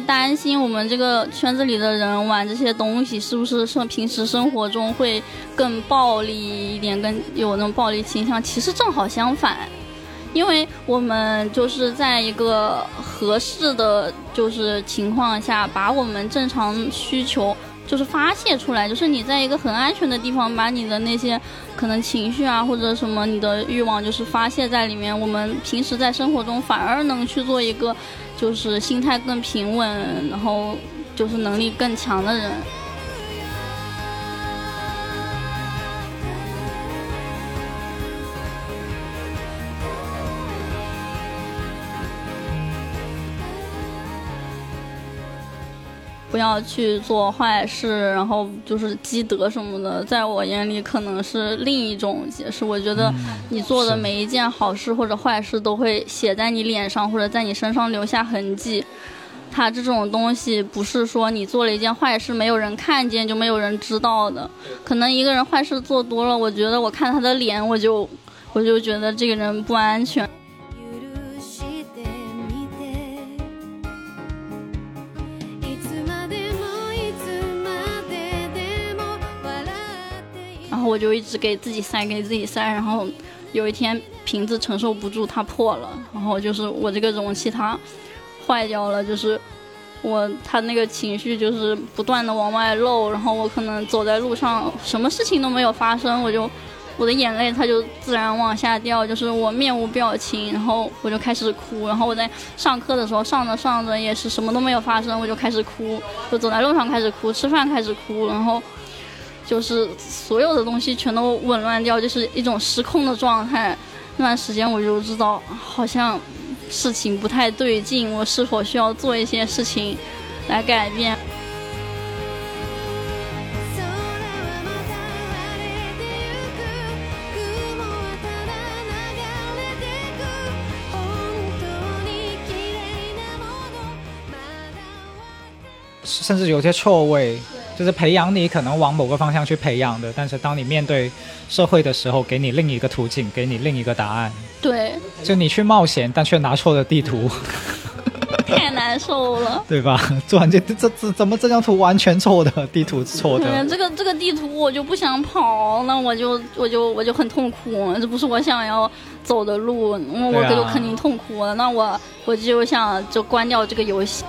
担心我们这个圈子里的人玩这些东西是不是生平时生活中会更暴力一点，更有那种暴力倾向。其实正好相反，因为我们就是在一个合适的就是情况下，把我们正常需求。就是发泄出来，就是你在一个很安全的地方，把你的那些可能情绪啊，或者什么你的欲望，就是发泄在里面。我们平时在生活中反而能去做一个，就是心态更平稳，然后就是能力更强的人。不要去做坏事，然后就是积德什么的，在我眼里可能是另一种解释。我觉得你做的每一件好事或者坏事都会写在你脸上或者在你身上留下痕迹。它这种东西不是说你做了一件坏事没有人看见就没有人知道的。可能一个人坏事做多了，我觉得我看他的脸，我就我就觉得这个人不安全。我就一直给自己塞，给自己塞，然后有一天瓶子承受不住，它破了，然后就是我这个容器它坏掉了，就是我它那个情绪就是不断的往外漏，然后我可能走在路上，什么事情都没有发生，我就我的眼泪它就自然往下掉，就是我面无表情，然后我就开始哭，然后我在上课的时候上着上着也是什么都没有发生，我就开始哭，就走在路上开始哭，吃饭开始哭，然后。就是所有的东西全都紊乱掉，就是一种失控的状态。那段时间我就知道，好像事情不太对劲，我是否需要做一些事情来改变？甚至有些错位。就是培养你可能往某个方向去培养的，但是当你面对社会的时候，给你另一个途径，给你另一个答案。对，就你去冒险，但却拿错了地图，太难受了，对吧？突然间，这这怎么这张图完全错的地图错的？这个这个地图我就不想跑，那我就我就我就很痛苦，这不是我想要走的路，那我就肯定痛苦了。那我我就想就关掉这个游戏。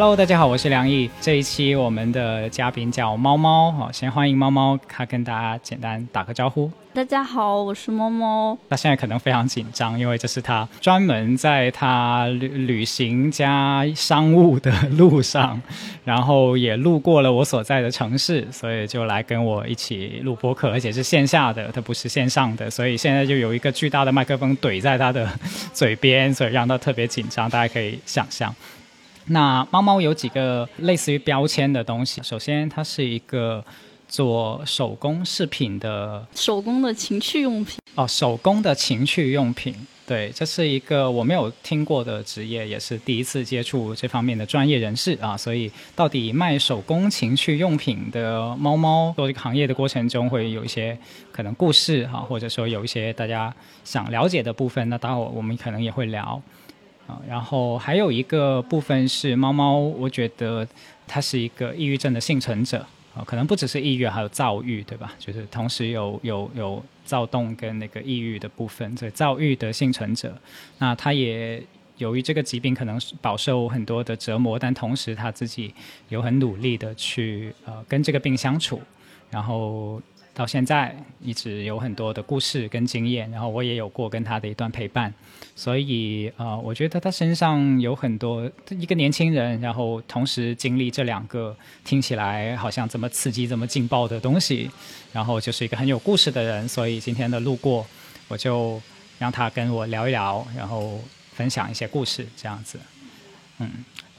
Hello，大家好，我是梁毅。这一期我们的嘉宾叫猫猫，好，先欢迎猫猫，他跟大家简单打个招呼。大家好，我是猫猫。他现在可能非常紧张，因为这是他专门在他旅旅行加商务的路上，然后也路过了我所在的城市，所以就来跟我一起录播客，而且是线下的，他不是线上的，所以现在就有一个巨大的麦克风怼在他的嘴边，所以让他特别紧张，大家可以想象。那猫猫有几个类似于标签的东西。首先，它是一个做手工饰品的，手工的情趣用品。哦，手工的情趣用品，对，这是一个我没有听过的职业，也是第一次接触这方面的专业人士啊。所以，到底卖手工情趣用品的猫猫做这个行业的过程中，会有一些可能故事哈，或者说有一些大家想了解的部分，那待会我们可能也会聊。啊，然后还有一个部分是猫猫，我觉得它是一个抑郁症的幸存者啊，可能不只是抑郁，还有躁郁，对吧？就是同时有有有躁动跟那个抑郁的部分，这躁郁的幸存者，那他也由于这个疾病可能饱受很多的折磨，但同时他自己有很努力的去呃跟这个病相处，然后。到现在一直有很多的故事跟经验，然后我也有过跟他的一段陪伴，所以呃，我觉得他身上有很多一个年轻人，然后同时经历这两个听起来好像这么刺激、这么劲爆的东西，然后就是一个很有故事的人，所以今天的路过，我就让他跟我聊一聊，然后分享一些故事，这样子，嗯。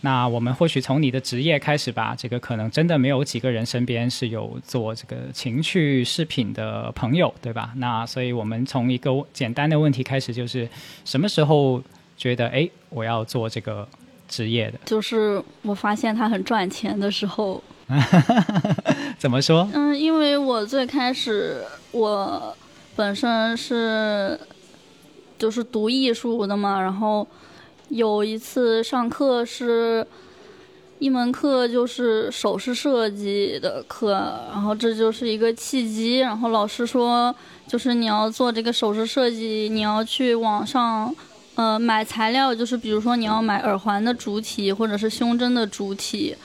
那我们或许从你的职业开始吧，这个可能真的没有几个人身边是有做这个情趣饰品的朋友，对吧？那所以我们从一个简单的问题开始，就是什么时候觉得哎，我要做这个职业的？就是我发现它很赚钱的时候。怎么说？嗯，因为我最开始我本身是就是读艺术的嘛，然后。有一次上课是一门课，就是首饰设计的课，然后这就是一个契机。然后老师说，就是你要做这个首饰设计，你要去网上，呃，买材料，就是比如说你要买耳环的主体，或者是胸针的主体，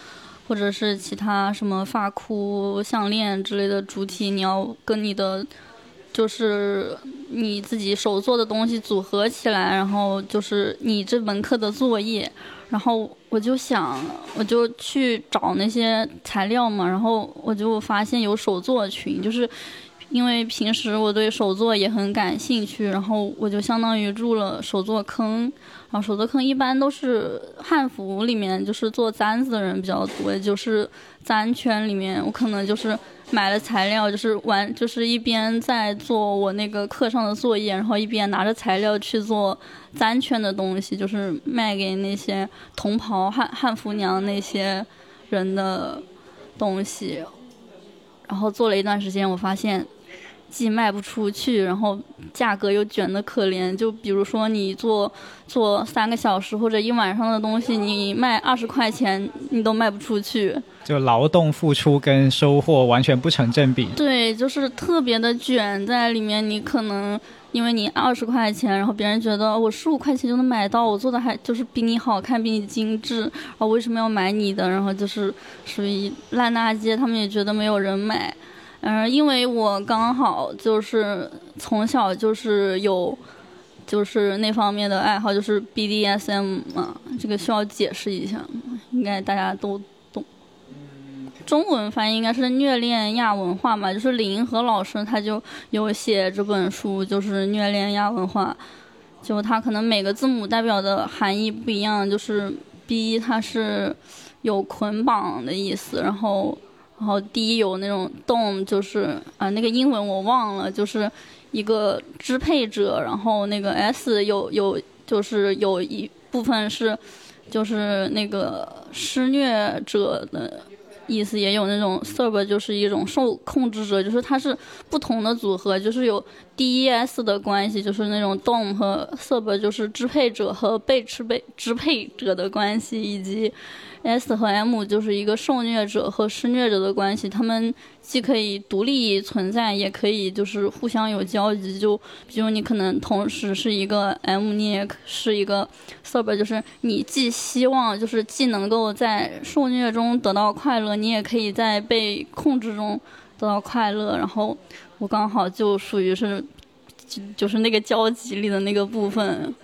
或者是其他什么发箍、项链之类的主体，你要跟你的。就是你自己手做的东西组合起来，然后就是你这门课的作业。然后我就想，我就去找那些材料嘛，然后我就发现有手作群，就是因为平时我对手作也很感兴趣，然后我就相当于入了手作坑。然后手作坑一般都是汉服里面，就是做簪子的人比较多，就是簪圈里面，我可能就是。买了材料，就是玩，就是一边在做我那个课上的作业，然后一边拿着材料去做簪圈的东西，就是卖给那些同袍汉汉服娘那些人的东西。然后做了一段时间，我发现既卖不出去，然后价格又卷的可怜。就比如说你做做三个小时或者一晚上的东西，你卖二十块钱，你都卖不出去。就劳动付出跟收获完全不成正比。对，就是特别的卷在里面。你可能因为你二十块钱，然后别人觉得我十五块钱就能买到，我做的还就是比你好看，比你精致，然后为什么要买你的？然后就是属于烂大街，他们也觉得没有人买。嗯，因为我刚好就是从小就是有就是那方面的爱好，就是 BDSM 嘛，这个需要解释一下，应该大家都懂。中文翻译应该是虐恋亚文化嘛，就是李银河老师他就有写这本书，就是虐恋亚文化，就他可能每个字母代表的含义不一样，就是 B 它是有捆绑的意思，然后然后第一有那种动，就是啊那个英文我忘了，就是一个支配者，然后那个 S 有有就是有一部分是就是那个施虐者的。意思也有那种 serv，就是一种受控制者，就是它是不同的组合，就是有 D E S 的关系，就是那种 dom 和 Serv，就是支配者和被支配支配者的关系，以及。S 和 M 就是一个受虐者和施虐者的关系，他们既可以独立存在，也可以就是互相有交集。就比如你可能同时是一个 M，你也是一个 Sub，就是你既希望就是既能够在受虐中得到快乐，你也可以在被控制中得到快乐。然后我刚好就属于是，就就是那个交集里的那个部分。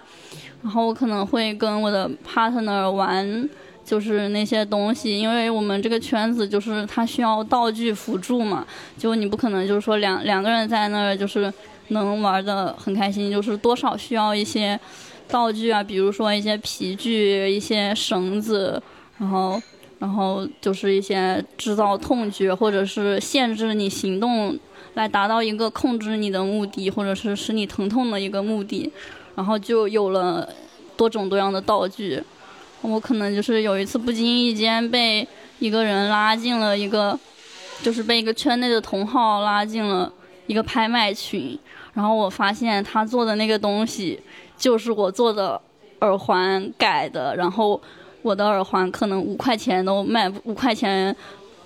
然后我可能会跟我的 partner 玩。就是那些东西，因为我们这个圈子就是它需要道具辅助嘛，就你不可能就是说两两个人在那儿就是能玩的很开心，就是多少需要一些道具啊，比如说一些皮具、一些绳子，然后然后就是一些制造痛觉或者是限制你行动来达到一个控制你的目的，或者是使你疼痛的一个目的，然后就有了多种多样的道具。我可能就是有一次不经意间被一个人拉进了一个，就是被一个圈内的同号拉进了一个拍卖群，然后我发现他做的那个东西就是我做的耳环改的，然后我的耳环可能五块钱都卖五块钱，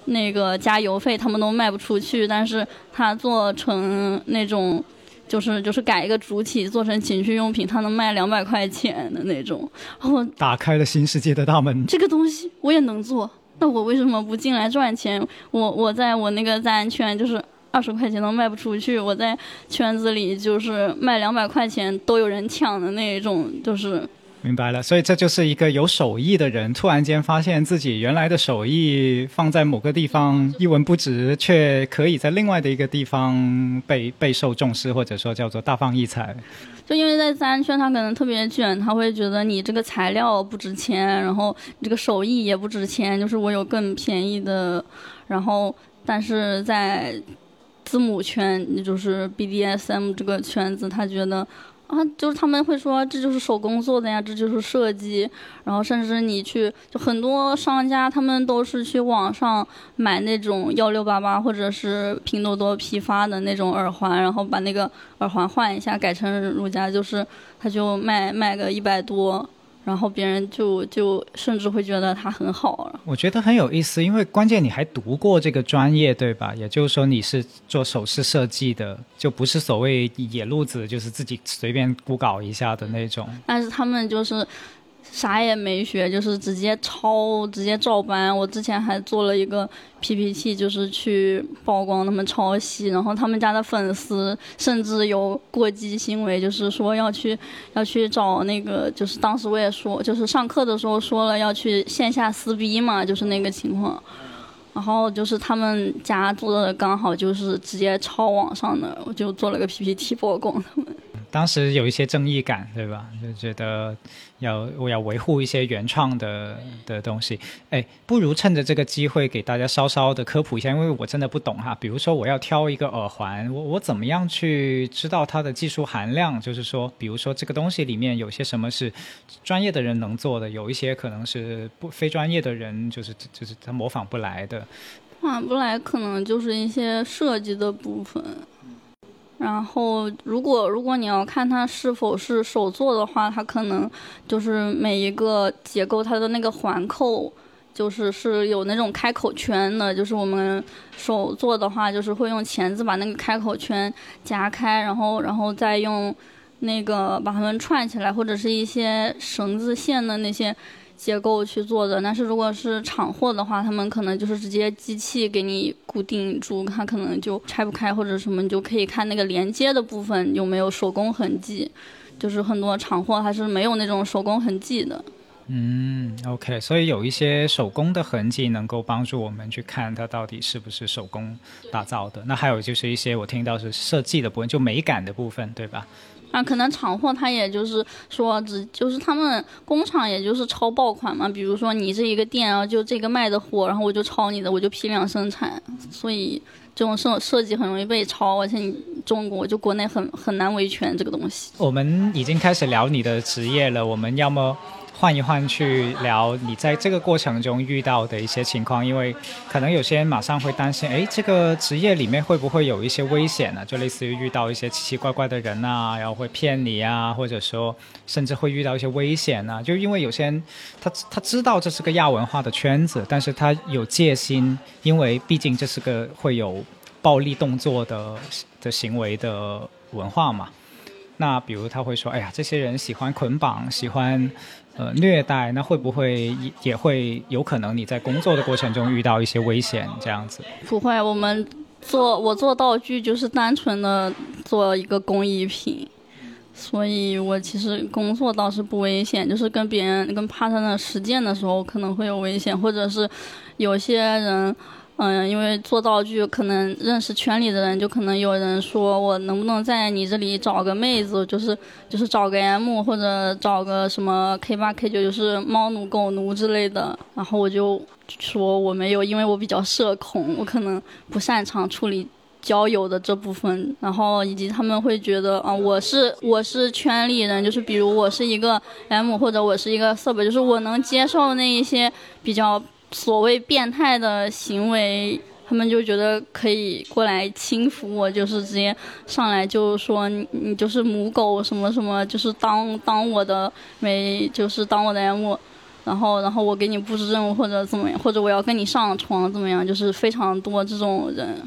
那个加油费他们都卖不出去，但是他做成那种。就是就是改一个主体做成情趣用品，它能卖两百块钱的那种。然后打开了新世界的大门。这个东西我也能做，那我为什么不进来赚钱？我我在我那个安圈就是二十块钱都卖不出去，我在圈子里就是卖两百块钱都有人抢的那种，就是。明白了，所以这就是一个有手艺的人突然间发现自己原来的手艺放在某个地方一文不值，却可以在另外的一个地方被备受重视，或者说叫做大放异彩。就因为在自然圈，他可能特别卷，他会觉得你这个材料不值钱，然后你这个手艺也不值钱，就是我有更便宜的。然后，但是在字母圈，就是 BDSM 这个圈子，他觉得。啊，就是他们会说这就是手工做的呀，这就是设计。然后甚至你去，就很多商家他们都是去网上买那种幺六八八或者是拼多多批发的那种耳环，然后把那个耳环换一下，改成如家，就是他就卖卖个一百多。然后别人就就甚至会觉得他很好。我觉得很有意思，因为关键你还读过这个专业，对吧？也就是说你是做首饰设计的，就不是所谓野路子，就是自己随便孤搞一下的那种。但是他们就是。啥也没学，就是直接抄，直接照搬。我之前还做了一个 PPT，就是去曝光他们抄袭，然后他们家的粉丝甚至有过激行为，就是说要去要去找那个，就是当时我也说，就是上课的时候说了要去线下撕逼嘛，就是那个情况。然后就是他们家做的刚好就是直接抄网上的，我就做了个 PPT 曝光他们。当时有一些正义感，对吧？就觉得要我要维护一些原创的的东西。哎，不如趁着这个机会给大家稍稍的科普一下，因为我真的不懂哈。比如说我要挑一个耳环，我我怎么样去知道它的技术含量？就是说，比如说这个东西里面有些什么是专业的人能做的，有一些可能是不非专业的人，就是就是他模仿不来的。模仿不来，可能就是一些设计的部分。然后，如果如果你要看它是否是手做的话，它可能就是每一个结构它的那个环扣，就是是有那种开口圈的。就是我们手做的话，就是会用钳子把那个开口圈夹开，然后然后再用那个把它们串起来，或者是一些绳子线的那些。结构去做的，但是如果是厂货的话，他们可能就是直接机器给你固定住，它可能就拆不开或者什么，你就可以看那个连接的部分有没有手工痕迹，就是很多厂货还是没有那种手工痕迹的。嗯，OK，所以有一些手工的痕迹能够帮助我们去看它到底是不是手工打造的。那还有就是一些我听到是设计的部分，就美感的部分，对吧？那，可能厂货他也就是说，只就是他们工厂也就是抄爆款嘛。比如说你这一个店啊，就这个卖的货，然后我就抄你的，我就批量生产。所以这种设设计很容易被抄，而且你中国就国内很很难维权这个东西。我们已经开始聊你的职业了，我们要么。换一换去聊你在这个过程中遇到的一些情况，因为可能有些人马上会担心，哎，这个职业里面会不会有一些危险呢？就类似于遇到一些奇奇怪怪的人啊，然后会骗你啊，或者说甚至会遇到一些危险啊。就因为有些人他他知道这是个亚文化的圈子，但是他有戒心，因为毕竟这是个会有暴力动作的的行为的文化嘛。那比如他会说，哎呀，这些人喜欢捆绑，喜欢。呃，虐待那会不会也也会有可能你在工作的过程中遇到一些危险这样子？不会，我们做我做道具就是单纯的做一个工艺品，所以我其实工作倒是不危险，就是跟别人跟 partner 实践的时候可能会有危险，或者是有些人。嗯，因为做道具，可能认识圈里的人，就可能有人说我能不能在你这里找个妹子，就是就是找个 M 或者找个什么 K 八 K 九，就是猫奴狗奴之类的。然后我就说我没有，因为我比较社恐，我可能不擅长处理交友的这部分。然后以及他们会觉得啊，我是我是圈里人，就是比如我是一个 M 或者我是一个色本，就是我能接受那一些比较。所谓变态的行为，他们就觉得可以过来轻浮我，就是直接上来就说你你就是母狗什么什么，就是当当我的没就是当我的 M，然后然后我给你布置任务或者怎么样，或者我要跟你上床怎么样，就是非常多这种人。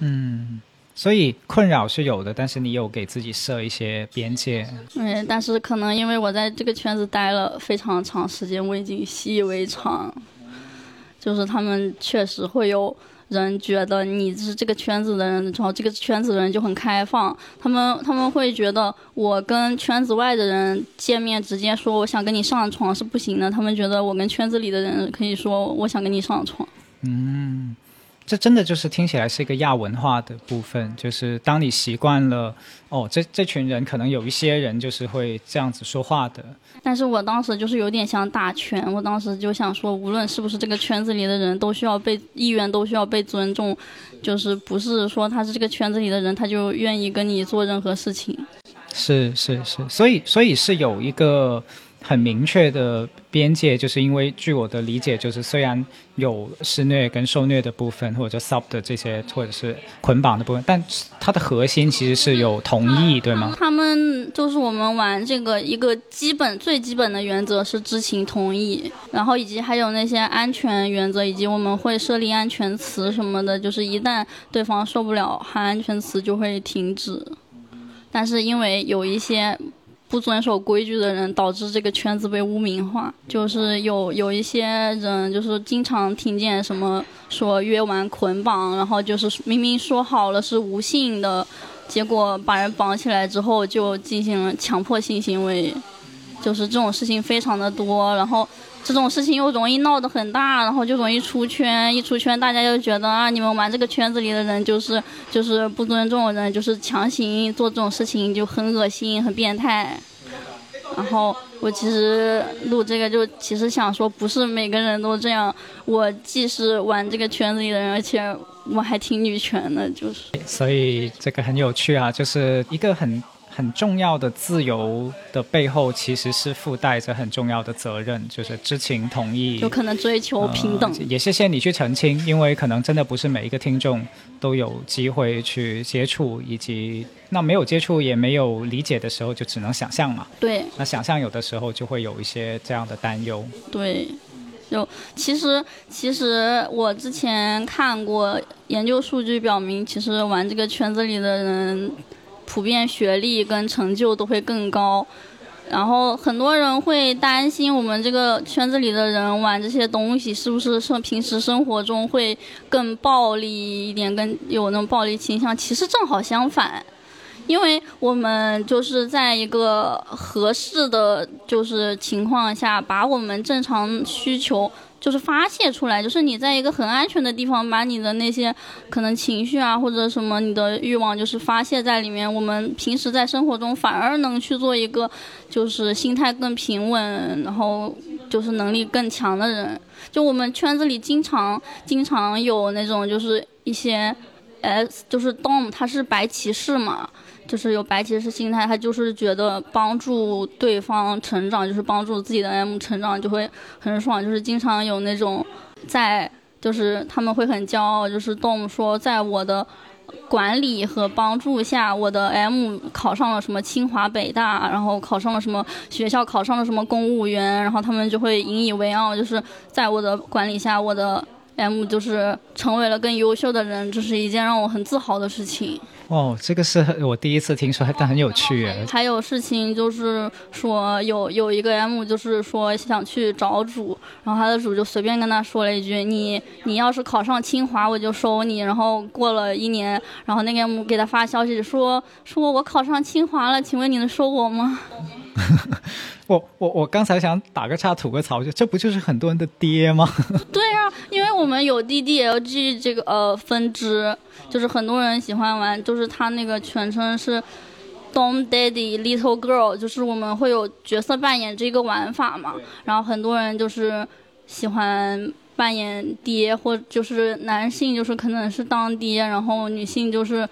嗯，所以困扰是有的，但是你有给自己设一些边界。嗯，但是可能因为我在这个圈子待了非常长时间，我已经习以为常。就是他们确实会有人觉得你是这个圈子的人，然后这个圈子的人就很开放，他们他们会觉得我跟圈子外的人见面直接说我想跟你上床是不行的，他们觉得我跟圈子里的人可以说我想跟你上床。嗯。这真的就是听起来是一个亚文化的部分，就是当你习惯了，哦，这这群人可能有一些人就是会这样子说话的。但是我当时就是有点想打拳，我当时就想说，无论是不是这个圈子里的人，都需要被意愿都需要被尊重，就是不是说他是这个圈子里的人，他就愿意跟你做任何事情。是是是，所以所以是有一个。很明确的边界，就是因为据我的理解，就是虽然有施虐跟受虐的部分，或者 sub 的这些，或者是捆绑的部分，但它的核心其实是有同意，对吗？他们就是我们玩这个一个基本最基本的原则是知情同意，然后以及还有那些安全原则，以及我们会设立安全词什么的，就是一旦对方受不了喊安全词就会停止。但是因为有一些。不遵守规矩的人，导致这个圈子被污名化。就是有有一些人，就是经常听见什么说约完捆绑，然后就是明明说好了是无性的，结果把人绑起来之后就进行了强迫性行为，就是这种事情非常的多。然后这种事情又容易闹得很大，然后就容易出圈。一出圈，大家就觉得啊，你们玩这个圈子里的人就是就是不尊重人，就是强行做这种事情，就很恶心、很变态。然后我其实录这个就其实想说，不是每个人都这样。我既是玩这个圈子里的人，而且我还挺女权的，就是。所以这个很有趣啊，就是一个很。很重要的自由的背后，其实是附带着很重要的责任，就是知情同意，有可能追求平等。也谢谢你去澄清，因为可能真的不是每一个听众都有机会去接触，以及那没有接触也没有理解的时候，就只能想象嘛。对。那想象有的时候就会有一些这样的担忧。对。就其实其实我之前看过研究数据表明，其实玩这个圈子里的人。普遍学历跟成就都会更高，然后很多人会担心我们这个圈子里的人玩这些东西是不是生平时生活中会更暴力一点，跟有那种暴力倾向。其实正好相反，因为我们就是在一个合适的就是情况下，把我们正常需求。就是发泄出来，就是你在一个很安全的地方，把你的那些可能情绪啊，或者什么你的欲望，就是发泄在里面。我们平时在生活中反而能去做一个，就是心态更平稳，然后就是能力更强的人。就我们圈子里经常经常有那种，就是一些，S 就是 Dom，他是白骑士嘛。就是有白骑士心态，他就是觉得帮助对方成长，就是帮助自己的 M 成长，就会很爽。就是经常有那种在，就是他们会很骄傲，就是动说在我的管理和帮助下，我的 M 考上了什么清华北大，然后考上了什么学校，考上了什么公务员，然后他们就会引以为傲，就是在我的管理下，我的 M 就是成为了更优秀的人，这是一件让我很自豪的事情。哦，这个是我第一次听说，但很有趣。还有事情就是说，有有一个 M 就是说想去找主，然后他的主就随便跟他说了一句：“你你要是考上清华，我就收你。”然后过了一年，然后那个 M 给他发消息说：“说我考上清华了，请问你能收我吗？” 我我我刚才想打个岔吐个槽，就这不就是很多人的爹吗？对啊，因为我们有 DDLG 这个呃分支。就是很多人喜欢玩，就是他那个全称是 Dom Daddy Little Girl，就是我们会有角色扮演这个玩法嘛。然后很多人就是喜欢扮演爹，或就是男性就是可能是当爹，然后女性就是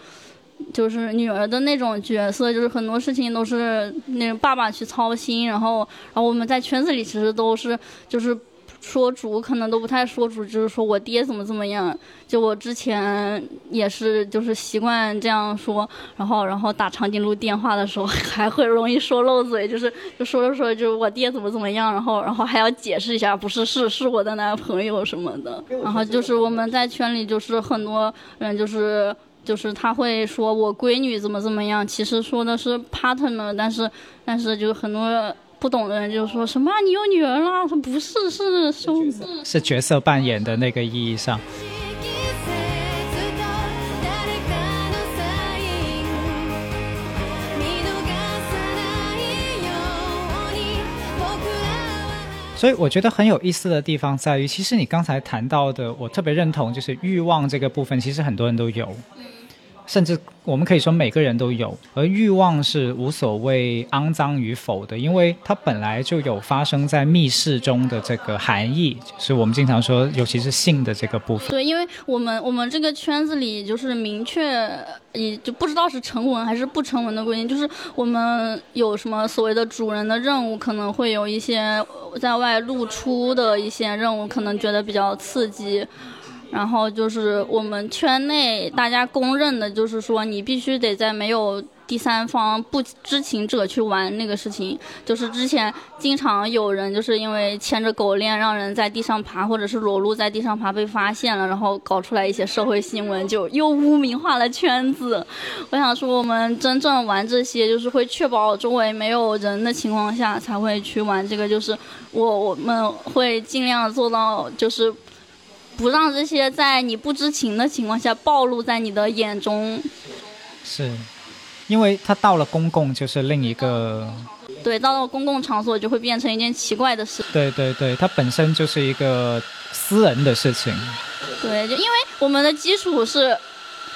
就是女儿的那种角色，就是很多事情都是那种爸爸去操心。然后然后我们在圈子里其实都是就是。说主可能都不太说主，就是说我爹怎么怎么样。就我之前也是，就是习惯这样说，然后然后打长颈鹿电话的时候 还会容易说漏嘴，就是就说着说着就是我爹怎么怎么样，然后然后还要解释一下，不是是是我的男朋友什么的。然后就是我们在圈里就是很多人就是就是他会说我闺女怎么怎么样，其实说的是 partner 但是但是就很多不懂的人就说什么你有女儿了，说不是，是是是角色扮演的那个意义上。所以我觉得很有意思的地方在于，其实你刚才谈到的，我特别认同就是欲望这个部分，其实很多人都有。甚至我们可以说每个人都有，而欲望是无所谓肮脏与否的，因为它本来就有发生在密室中的这个含义，是我们经常说，尤其是性的这个部分。对，因为我们我们这个圈子里就是明确，也就不知道是成文还是不成文的规定，就是我们有什么所谓的主人的任务，可能会有一些在外露出的一些任务，可能觉得比较刺激。然后就是我们圈内大家公认的，就是说你必须得在没有第三方不知情者去玩那个事情。就是之前经常有人就是因为牵着狗链让人在地上爬，或者是裸露在地上爬被发现了，然后搞出来一些社会新闻，就又污名化了圈子。我想说，我们真正玩这些，就是会确保周围没有人的情况下才会去玩这个。就是我我们会尽量做到，就是。不让这些在你不知情的情况下暴露在你的眼中，是，因为他到了公共就是另一个，对，到了公共场所就会变成一件奇怪的事。对对对，它本身就是一个私人的事情。对，就因为我们的基础是。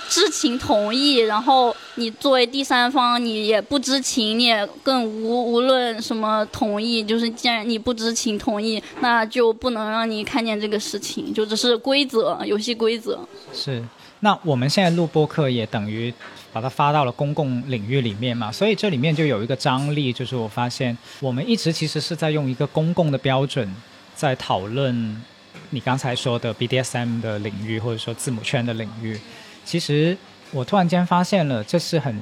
知情同意，然后你作为第三方，你也不知情，你也更无无论什么同意，就是既然你不知情同意，那就不能让你看见这个事情，就只是规则，游戏规则。是，那我们现在录播课也等于把它发到了公共领域里面嘛，所以这里面就有一个张力，就是我发现我们一直其实是在用一个公共的标准在讨论你刚才说的 BDSM 的领域，或者说字母圈的领域。其实我突然间发现了，这是很，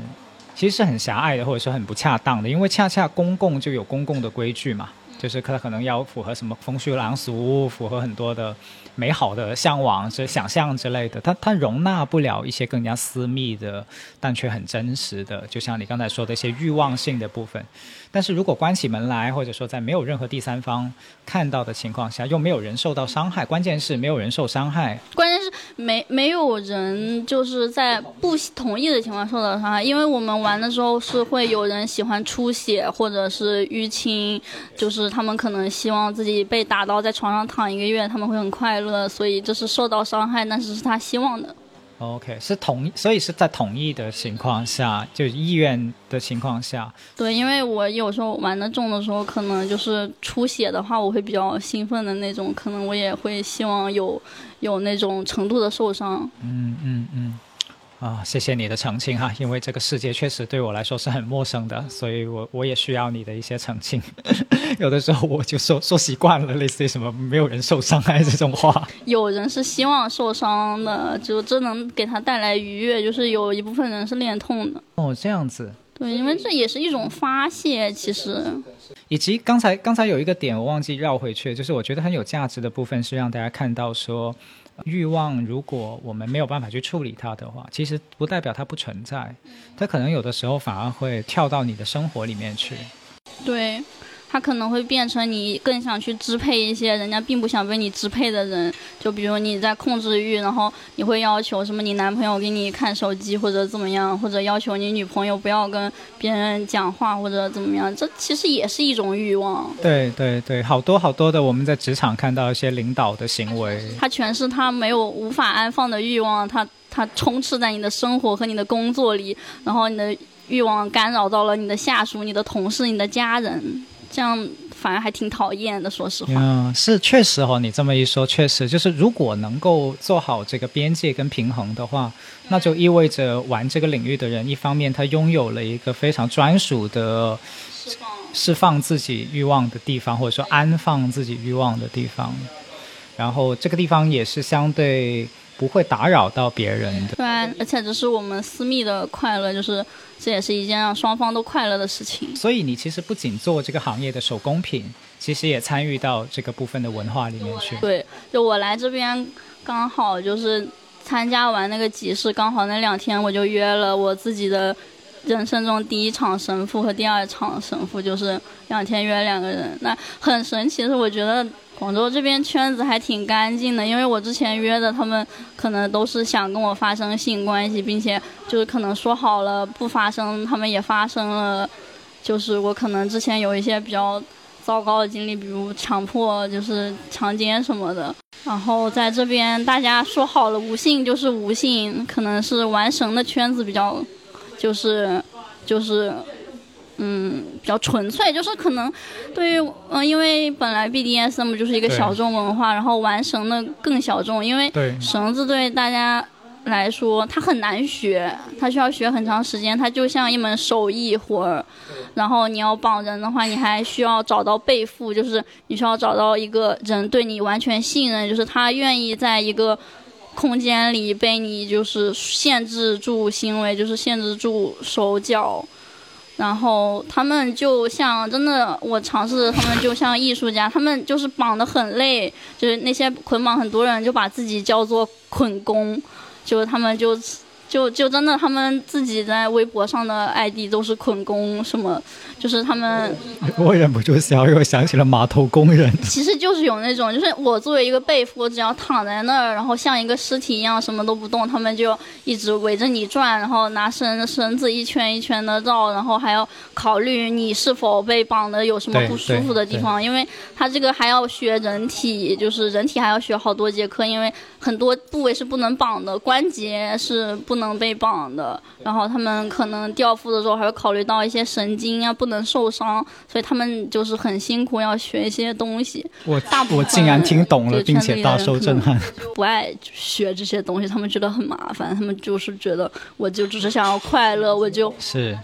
其实是很狭隘的，或者说很不恰当的，因为恰恰公共就有公共的规矩嘛，就是它可能要符合什么风序良俗，符合很多的。美好的向往、这想象之类的，它它容纳不了一些更加私密的，但却很真实的，就像你刚才说的一些欲望性的部分。但是如果关起门来，或者说在没有任何第三方看到的情况下，又没有人受到伤害，关键是没有人受伤害。关键没没有人就是在不同意的情况受到伤害，因为我们玩的时候是会有人喜欢出血或者是淤青，就是他们可能希望自己被打到在床上躺一个月，他们会很快乐。呃，所以这是受到伤害，但是是他希望的。OK，是同，所以是在同意的情况下，就意愿的情况下。对，因为我有时候玩的重的时候，可能就是出血的话，我会比较兴奋的那种，可能我也会希望有有那种程度的受伤。嗯嗯嗯。啊，谢谢你的澄清哈，因为这个世界确实对我来说是很陌生的，所以我我也需要你的一些澄清。有的时候我就说说习惯了，类似于什么没有人受伤害这种话。有人是希望受伤的，就这能给他带来愉悦，就是有一部分人是恋痛的。哦，这样子。对，因为这也是一种发泄，其实。以及刚才刚才有一个点我忘记绕回去，就是我觉得很有价值的部分是让大家看到说。欲望，如果我们没有办法去处理它的话，其实不代表它不存在，它可能有的时候反而会跳到你的生活里面去。对。他可能会变成你更想去支配一些人家并不想被你支配的人，就比如你在控制欲，然后你会要求什么？你男朋友给你看手机或者怎么样，或者要求你女朋友不要跟别人讲话或者怎么样？这其实也是一种欲望。对对对，好多好多的我们在职场看到一些领导的行为，他全是他没有无法安放的欲望，他他充斥在你的生活和你的工作里，然后你的欲望干扰到了你的下属、你的同事、你的家人。这样反而还挺讨厌的，说实话。嗯，是确实哦，你这么一说，确实就是如果能够做好这个边界跟平衡的话，那就意味着玩这个领域的人，一方面他拥有了一个非常专属的释放释放自己欲望的地方，或者说安放自己欲望的地方，然后这个地方也是相对。不会打扰到别人的，对，而且这是我们私密的快乐，就是这也是一件让双方都快乐的事情。所以你其实不仅做这个行业的手工品，其实也参与到这个部分的文化里面去。对，就我来这边刚好就是参加完那个集市，刚好那两天我就约了我自己的人生中第一场神父和第二场神父，就是两天约两个人，那很神奇的是，我觉得。广州这边圈子还挺干净的，因为我之前约的他们可能都是想跟我发生性关系，并且就是可能说好了不发生，他们也发生了。就是我可能之前有一些比较糟糕的经历，比如强迫就是强奸什么的。然后在这边大家说好了无性就是无性，可能是玩神的圈子比较，就是就是。嗯，比较纯粹，就是可能对于嗯，因为本来 BDSM 就是一个小众文化，然后玩绳的更小众，因为绳子对大家来说它很难学，它需要学很长时间，它就像一门手艺活儿。然后你要绑人的话，你还需要找到背负，就是你需要找到一个人对你完全信任，就是他愿意在一个空间里被你就是限制住行为，就是限制住手脚。然后他们就像真的，我尝试，他们就像艺术家，他们就是绑得很累，就是那些捆绑很多人就把自己叫做捆工，就是他们就。就就真的，他们自己在微博上的 ID 都是捆工什么，就是他们。我忍不住笑，又想起了码头工人。其实就是有那种，就是我作为一个被夫，我只要躺在那儿，然后像一个尸体一样什么都不动，他们就一直围着你转，然后拿绳绳子一圈一圈的绕，然后还要考虑你是否被绑的有什么不舒服的地方，因为他这个还要学人体，就是人体还要学好多节课，因为很多部位是不能绑的，关节是不。不能被绑的，然后他们可能吊腹的时候还会考虑到一些神经啊，不能受伤，所以他们就是很辛苦，要学一些东西。我大我竟然听懂了，并且大受震撼。不爱学这些东西，他们觉得很麻烦，他们就是觉得我就只是想要快乐，我就是。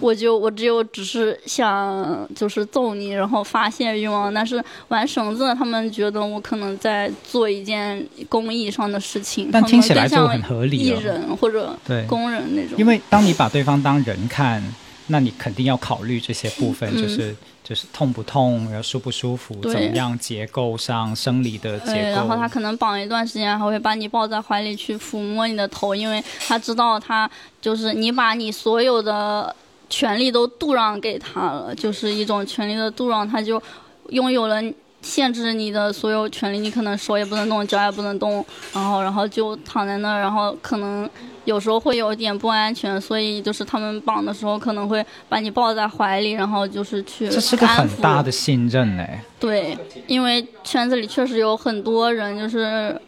我就我只有只是想就是揍你，然后发泄欲望。但是玩绳子，他们觉得我可能在做一件公益上的事情。但听起来就很合理。艺人或者工人那种。因为当你把对方当人看，那你肯定要考虑这些部分，就是就是痛不痛，然后舒不舒服，怎么样结构上生理的结构。然后他可能绑一段时间，还会把你抱在怀里去抚摸你的头，因为他知道他就是你把你所有的。权利都度让给他了，就是一种权利的度让，他就拥有了限制你的所有权利，你可能手也不能动，脚也不能动，然后然后就躺在那儿，然后可能有时候会有点不安全，所以就是他们绑的时候可能会把你抱在怀里，然后就是去这是个很大的信任哎。对，因为圈子里确实有很多人就是。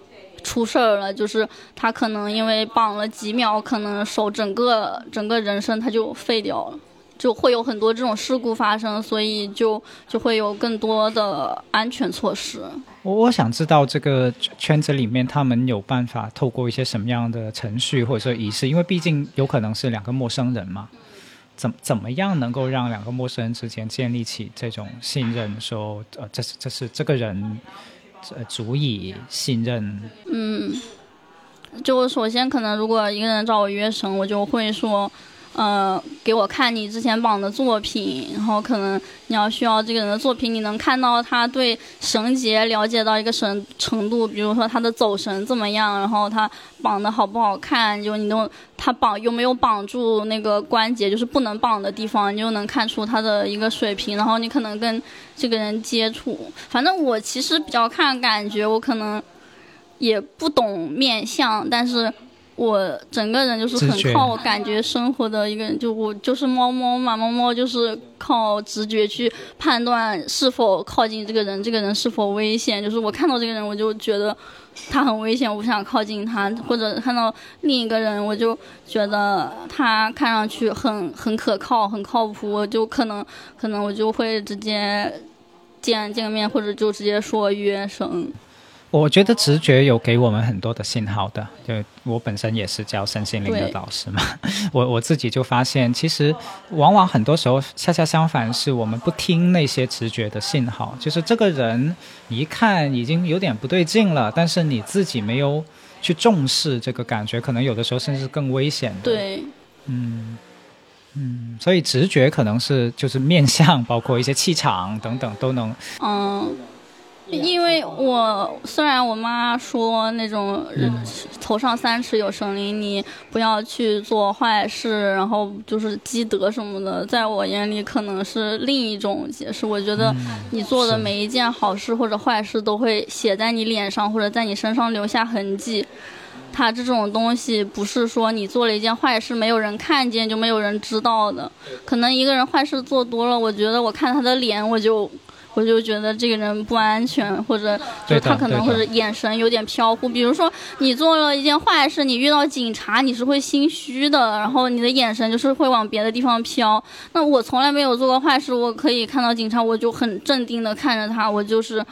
出事儿了，就是他可能因为绑了几秒，可能手整个整个人身他就废掉了，就会有很多这种事故发生，所以就就会有更多的安全措施。我我想知道这个圈子里面他们有办法透过一些什么样的程序或者说仪式，因为毕竟有可能是两个陌生人嘛，怎怎么样能够让两个陌生人之间建立起这种信任？说呃，这是这是这个人。呃，足以信任。嗯，就首先可能，如果一个人找我约绳，我就会说。呃，给我看你之前绑的作品，然后可能你要需要这个人的作品，你能看到他对绳结了解到一个什程度，比如说他的走绳怎么样，然后他绑的好不好看，就你都他绑有没有绑住那个关节，就是不能绑的地方，你就能看出他的一个水平，然后你可能跟这个人接触，反正我其实比较看感觉，我可能也不懂面相，但是。我整个人就是很靠感觉生活的一个人，就我就是猫猫嘛，猫猫就是靠直觉去判断是否靠近这个人，这个人是否危险。就是我看到这个人，我就觉得他很危险，我不想靠近他；或者看到另一个人，我就觉得他看上去很很可靠、很靠谱，我就可能可能我就会直接见见个面，或者就直接说约声。我觉得直觉有给我们很多的信号的，就我本身也是教身心灵的导师嘛，我我自己就发现，其实往往很多时候恰恰相反，是我们不听那些直觉的信号，就是这个人一看已经有点不对劲了，但是你自己没有去重视这个感觉，可能有的时候甚至更危险的。对，嗯嗯，所以直觉可能是就是面相，包括一些气场等等都能。嗯。因为我虽然我妈说那种头上三尺有神灵，你不要去做坏事，然后就是积德什么的，在我眼里可能是另一种解释。我觉得你做的每一件好事或者坏事都会写在你脸上或者在你身上留下痕迹，它这种东西不是说你做了一件坏事没有人看见就没有人知道的，可能一个人坏事做多了，我觉得我看他的脸我就。我就觉得这个人不安全，或者就是他可能或者眼神有点飘忽。比如说你做了一件坏事，你遇到警察，你是会心虚的，然后你的眼神就是会往别的地方飘。那我从来没有做过坏事，我可以看到警察，我就很镇定的看着他，我就是。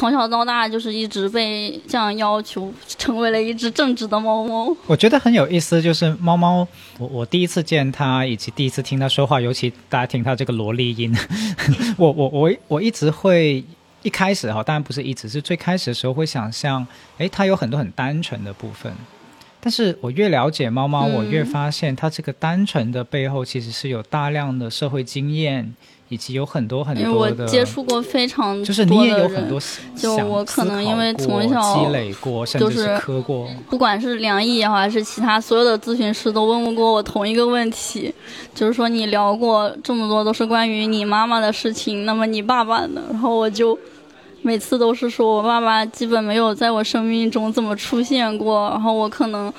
从小到大就是一直被这样要求，成为了一只正直的猫猫。我觉得很有意思，就是猫猫，我我第一次见它，以及第一次听它说话，尤其大家听它这个萝莉音，我我我我一直会一开始哈，当然不是一直是最开始的时候会想象，诶，它有很多很单纯的部分。但是我越了解猫猫，我越发现它这个单纯的背后，其实是有大量的社会经验。以及有很多很多的，因为我接触过非常就是你也有很多就我可能因为从小积累过，甚至是磕过，不管是梁毅也好，还是其他所有的咨询师都问过我同一个问题，就是说你聊过这么多都是关于你妈妈的事情，那么你爸爸呢？然后我就每次都是说我爸爸基本没有在我生命中怎么出现过，然后我可能。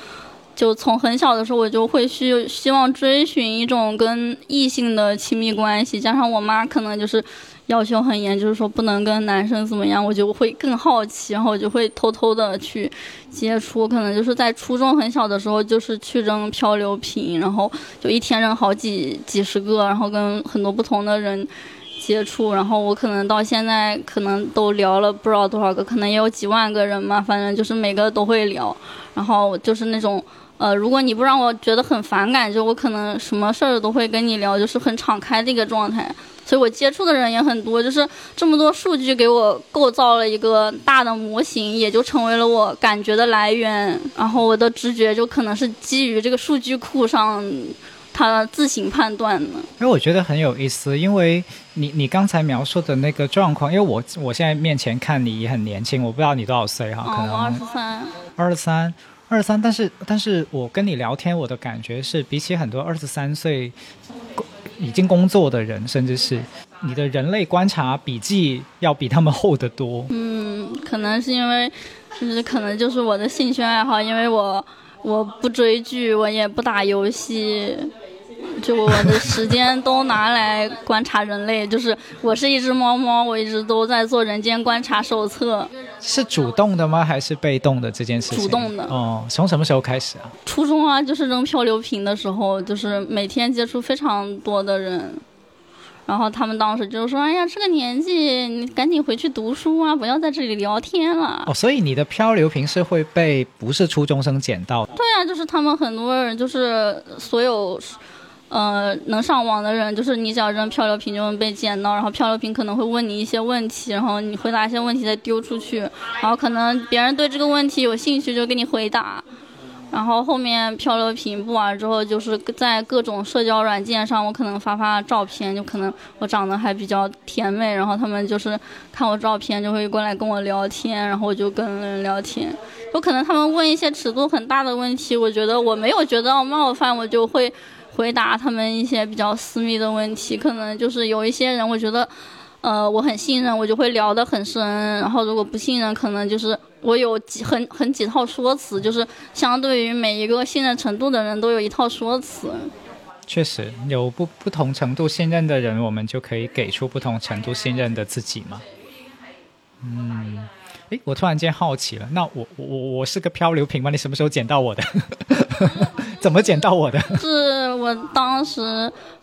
就从很小的时候，我就会需希望追寻一种跟异性的亲密关系，加上我妈可能就是要求很严，就是说不能跟男生怎么样，我就会更好奇，然后我就会偷偷的去接触，可能就是在初中很小的时候，就是去扔漂流瓶，然后就一天扔好几几十个，然后跟很多不同的人接触，然后我可能到现在可能都聊了不知道多少个，可能也有几万个人嘛，反正就是每个都会聊，然后就是那种。呃，如果你不让我觉得很反感，就我可能什么事儿都会跟你聊，就是很敞开的一个状态。所以我接触的人也很多，就是这么多数据给我构造了一个大的模型，也就成为了我感觉的来源。然后我的直觉就可能是基于这个数据库上，它自行判断的。因为我觉得很有意思，因为你你刚才描述的那个状况，因为我我现在面前看你也很年轻，我不知道你多少岁哈，可能二十三，二十三。二三，但是但是我跟你聊天，我的感觉是，比起很多二十三岁已经工作的人，甚至是你的人类观察笔记要比他们厚得多。嗯，可能是因为，就是可能就是我的兴趣爱好，因为我我不追剧，我也不打游戏。就我的时间都拿来观察人类，就是我是一只猫猫，我一直都在做人间观察手册。是主动的吗？还是被动的这件事情？主动的。哦，从什么时候开始啊？初中啊，就是扔漂流瓶的时候，就是每天接触非常多的人，然后他们当时就说：“哎呀，这个年纪你赶紧回去读书啊，不要在这里聊天了。”哦，所以你的漂流瓶是会被不是初中生捡到？对啊，就是他们很多人就是所有。呃，能上网的人，就是你只要扔漂流瓶就能被捡到，然后漂流瓶可能会问你一些问题，然后你回答一些问题再丢出去，然后可能别人对这个问题有兴趣就给你回答，然后后面漂流瓶不玩之后，就是在各种社交软件上，我可能发发照片，就可能我长得还比较甜美，然后他们就是看我照片就会过来跟我聊天，然后我就跟人聊天，有可能他们问一些尺度很大的问题，我觉得我没有觉得冒犯，我就会。回答他们一些比较私密的问题，可能就是有一些人，我觉得，呃，我很信任，我就会聊得很深。然后如果不信任，可能就是我有几很很几套说辞，就是相对于每一个信任程度的人都有一套说辞。确实，有不不同程度信任的人，我们就可以给出不同程度信任的自己嘛。嗯，诶，我突然间好奇了，那我我我是个漂流瓶吗？你什么时候捡到我的？怎么捡到我的？是我当时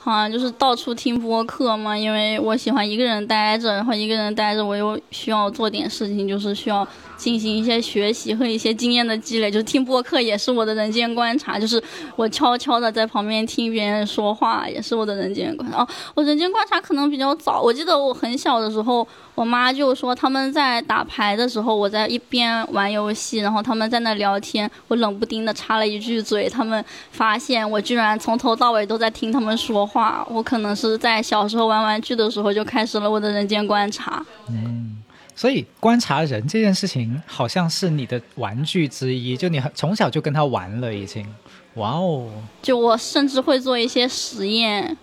好像就是到处听播客嘛，因为我喜欢一个人待着，然后一个人待着我又需要做点事情，就是需要进行一些学习和一些经验的积累。就听播客也是我的人间观察，就是我悄悄的在旁边听别人说话，也是我的人间观察。哦，我人间观察可能比较早，我记得我很小的时候，我妈就说他们在打牌的时候，我在一边玩游戏，然后他们在那聊天，我冷不丁的插了一句嘴，他们。发现我居然从头到尾都在听他们说话，我可能是在小时候玩玩具的时候就开始了我的人间观察。嗯，所以观察人这件事情好像是你的玩具之一，就你从小就跟他玩了已经。哇哦！就我甚至会做一些实验，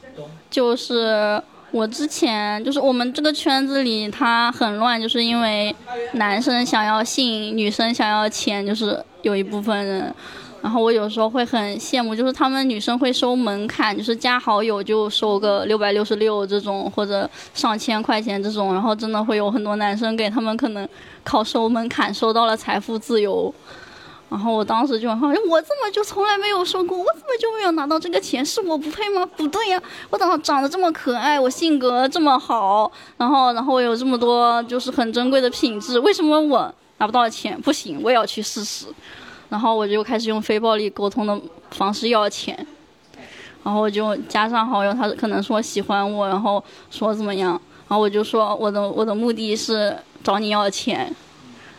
就是。我之前就是我们这个圈子里，他很乱，就是因为男生想要性，女生想要钱，就是有一部分人。然后我有时候会很羡慕，就是他们女生会收门槛，就是加好友就收个六百六十六这种，或者上千块钱这种，然后真的会有很多男生给他们可能靠收门槛收到了财富自由。然后我当时就好像我怎么就从来没有收过，我怎么就没有拿到这个钱？是我不配吗？不对呀，我长长得这么可爱，我性格这么好，然后然后我有这么多就是很珍贵的品质，为什么我拿不到钱？不行，我也要去试试。然后我就开始用非暴力沟通的方式要钱，然后我就加上好友，他可能说喜欢我，然后说怎么样，然后我就说我的我的目的是找你要钱，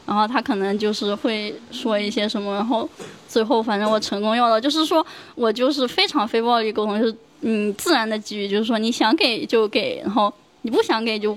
然后他可能就是会说一些什么，然后最后反正我成功要到，就是说我就是非常非暴力沟通，就是嗯自然的给予，就是说你想给就给，然后你不想给就。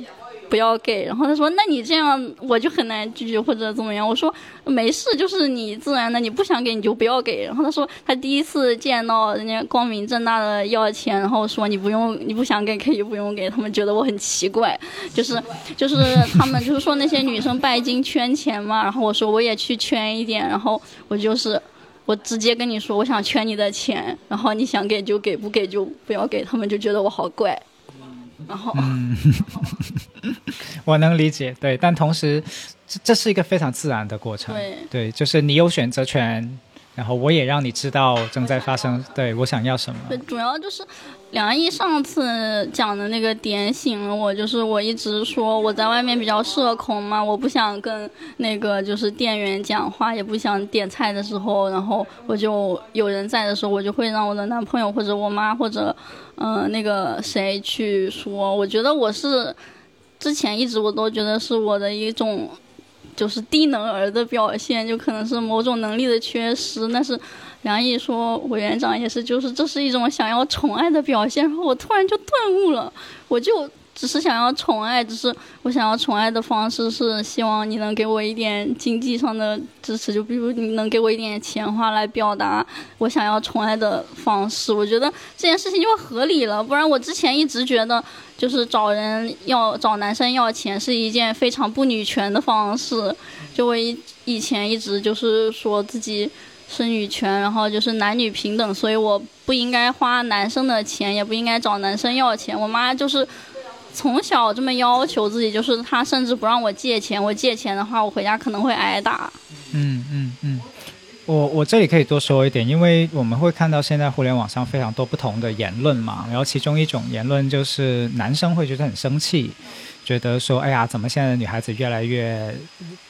不要给，然后他说：“那你这样我就很难拒绝或者怎么样。”我说：“没事，就是你自然的，你不想给你就不要给。”然后他说：“他第一次见到人家光明正大的要钱，然后说你不用，你不想给可以不用给。”他们觉得我很奇怪，就是 就是他们就是说那些女生拜金圈钱嘛。然后我说我也去圈一点，然后我就是我直接跟你说我想圈你的钱，然后你想给就给，不给就不要给。他们就觉得我好怪。然后，嗯，我能理解，对，但同时，这这是一个非常自然的过程，对，对，就是你有选择权。然后我也让你知道正在发生，对我想要什么。对，主要就是梁毅上次讲的那个点醒了我，就是我一直说我在外面比较社恐嘛，我不想跟那个就是店员讲话，也不想点菜的时候，然后我就有人在的时候，我就会让我的男朋友或者我妈或者嗯那个谁去说。我觉得我是之前一直我都觉得是我的一种。就是低能儿的表现，就可能是某种能力的缺失。但是梁毅说，委员长也是，就是这是一种想要宠爱的表现。然后我突然就顿悟了，我就。只是想要宠爱，只是我想要宠爱的方式是希望你能给我一点经济上的支持，就比如你能给我一点钱花来表达我想要宠爱的方式。我觉得这件事情就合理了，不然我之前一直觉得就是找人要找男生要钱是一件非常不女权的方式。就我以以前一直就是说自己是女权，然后就是男女平等，所以我不应该花男生的钱，也不应该找男生要钱。我妈就是。从小这么要求自己，就是他甚至不让我借钱。我借钱的话，我回家可能会挨打。嗯嗯嗯，我我这里可以多说一点，因为我们会看到现在互联网上非常多不同的言论嘛。然后其中一种言论就是男生会觉得很生气，觉得说：“哎呀，怎么现在的女孩子越来越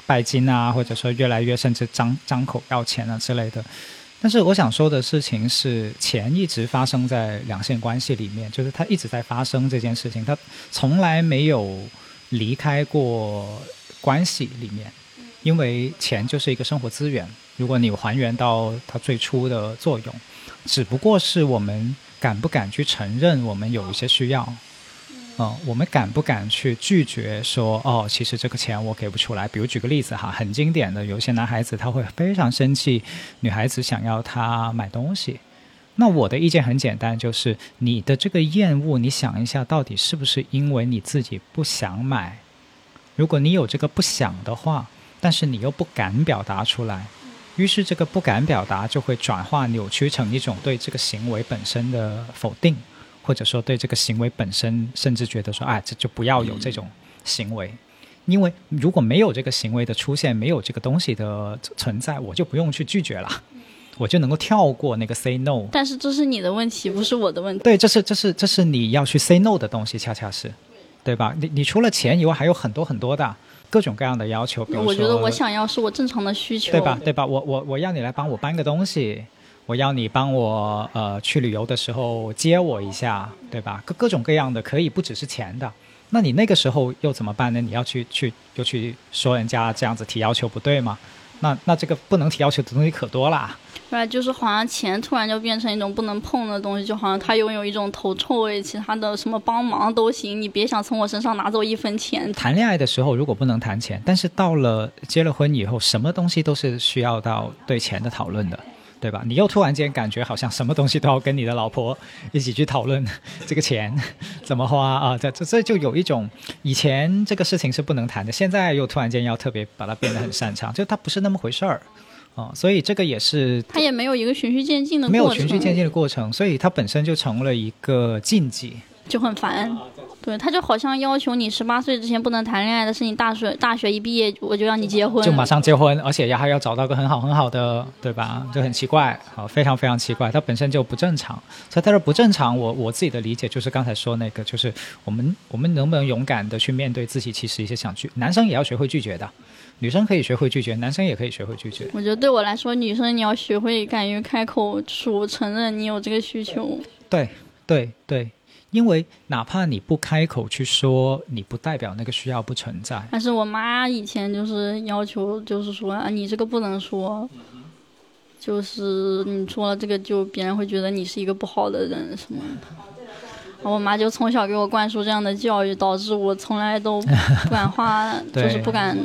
拜金啊，或者说越来越甚至张张口要钱啊之类的。”但是我想说的事情是，钱一直发生在两性关系里面，就是它一直在发生这件事情，它从来没有离开过关系里面，因为钱就是一个生活资源。如果你还原到它最初的作用，只不过是我们敢不敢去承认我们有一些需要。嗯，我们敢不敢去拒绝说哦？其实这个钱我给不出来。比如举个例子哈，很经典的，有些男孩子他会非常生气，女孩子想要他买东西。那我的意见很简单，就是你的这个厌恶，你想一下，到底是不是因为你自己不想买？如果你有这个不想的话，但是你又不敢表达出来，于是这个不敢表达就会转化扭曲成一种对这个行为本身的否定。或者说对这个行为本身，甚至觉得说，哎，这就不要有这种行为，因为如果没有这个行为的出现，没有这个东西的存在，我就不用去拒绝了，我就能够跳过那个 say no。但是这是你的问题，不是我的问题。对，这是这是这是你要去 say no 的东西，恰恰是，对吧？你你除了钱以外，还有很多很多的各种各样的要求。比如说，我觉得我想要是我正常的需求，对吧？对吧？我我我要你来帮我搬个东西。我要你帮我，呃，去旅游的时候接我一下，对吧？各各种各样的，可以不只是钱的。那你那个时候又怎么办呢？你要去去又去说人家这样子提要求不对吗？那那这个不能提要求的东西可多啦。对，就是好像钱突然就变成一种不能碰的东西，就好像它拥有一种头臭味，其他的什么帮忙都行，你别想从我身上拿走一分钱。谈恋爱的时候如果不能谈钱，但是到了结了婚以后，什么东西都是需要到对钱的讨论的。对吧？你又突然间感觉好像什么东西都要跟你的老婆 一起去讨论这个钱 怎么花啊？这这这就有一种以前这个事情是不能谈的，现在又突然间要特别把它变得很擅长，就它不是那么回事儿啊。所以这个也是它也没有一个循序渐进的过程，没有循序渐进的过程，所以它本身就成了一个禁忌，就很烦。对，他就好像要求你十八岁之前不能谈恋爱的是，你大学大学一毕业我就让你结婚，就马上结婚，而且还要找到个很好很好的，对吧？就很奇怪，好，非常非常奇怪，他本身就不正常。所以他说不正常，我我自己的理解就是刚才说那个，就是我们我们能不能勇敢的去面对自己，其实一些想拒，男生也要学会拒绝的，女生可以学会拒绝，男生也可以学会拒绝。我觉得对我来说，女生你要学会敢于开口说承认你有这个需求。对对对。因为哪怕你不开口去说，你不代表那个需要不存在。但是我妈以前就是要求，就是说啊，你这个不能说，就是你说了这个，就别人会觉得你是一个不好的人什么的。我妈就从小给我灌输这样的教育，导致我从来都不敢花，就是不敢。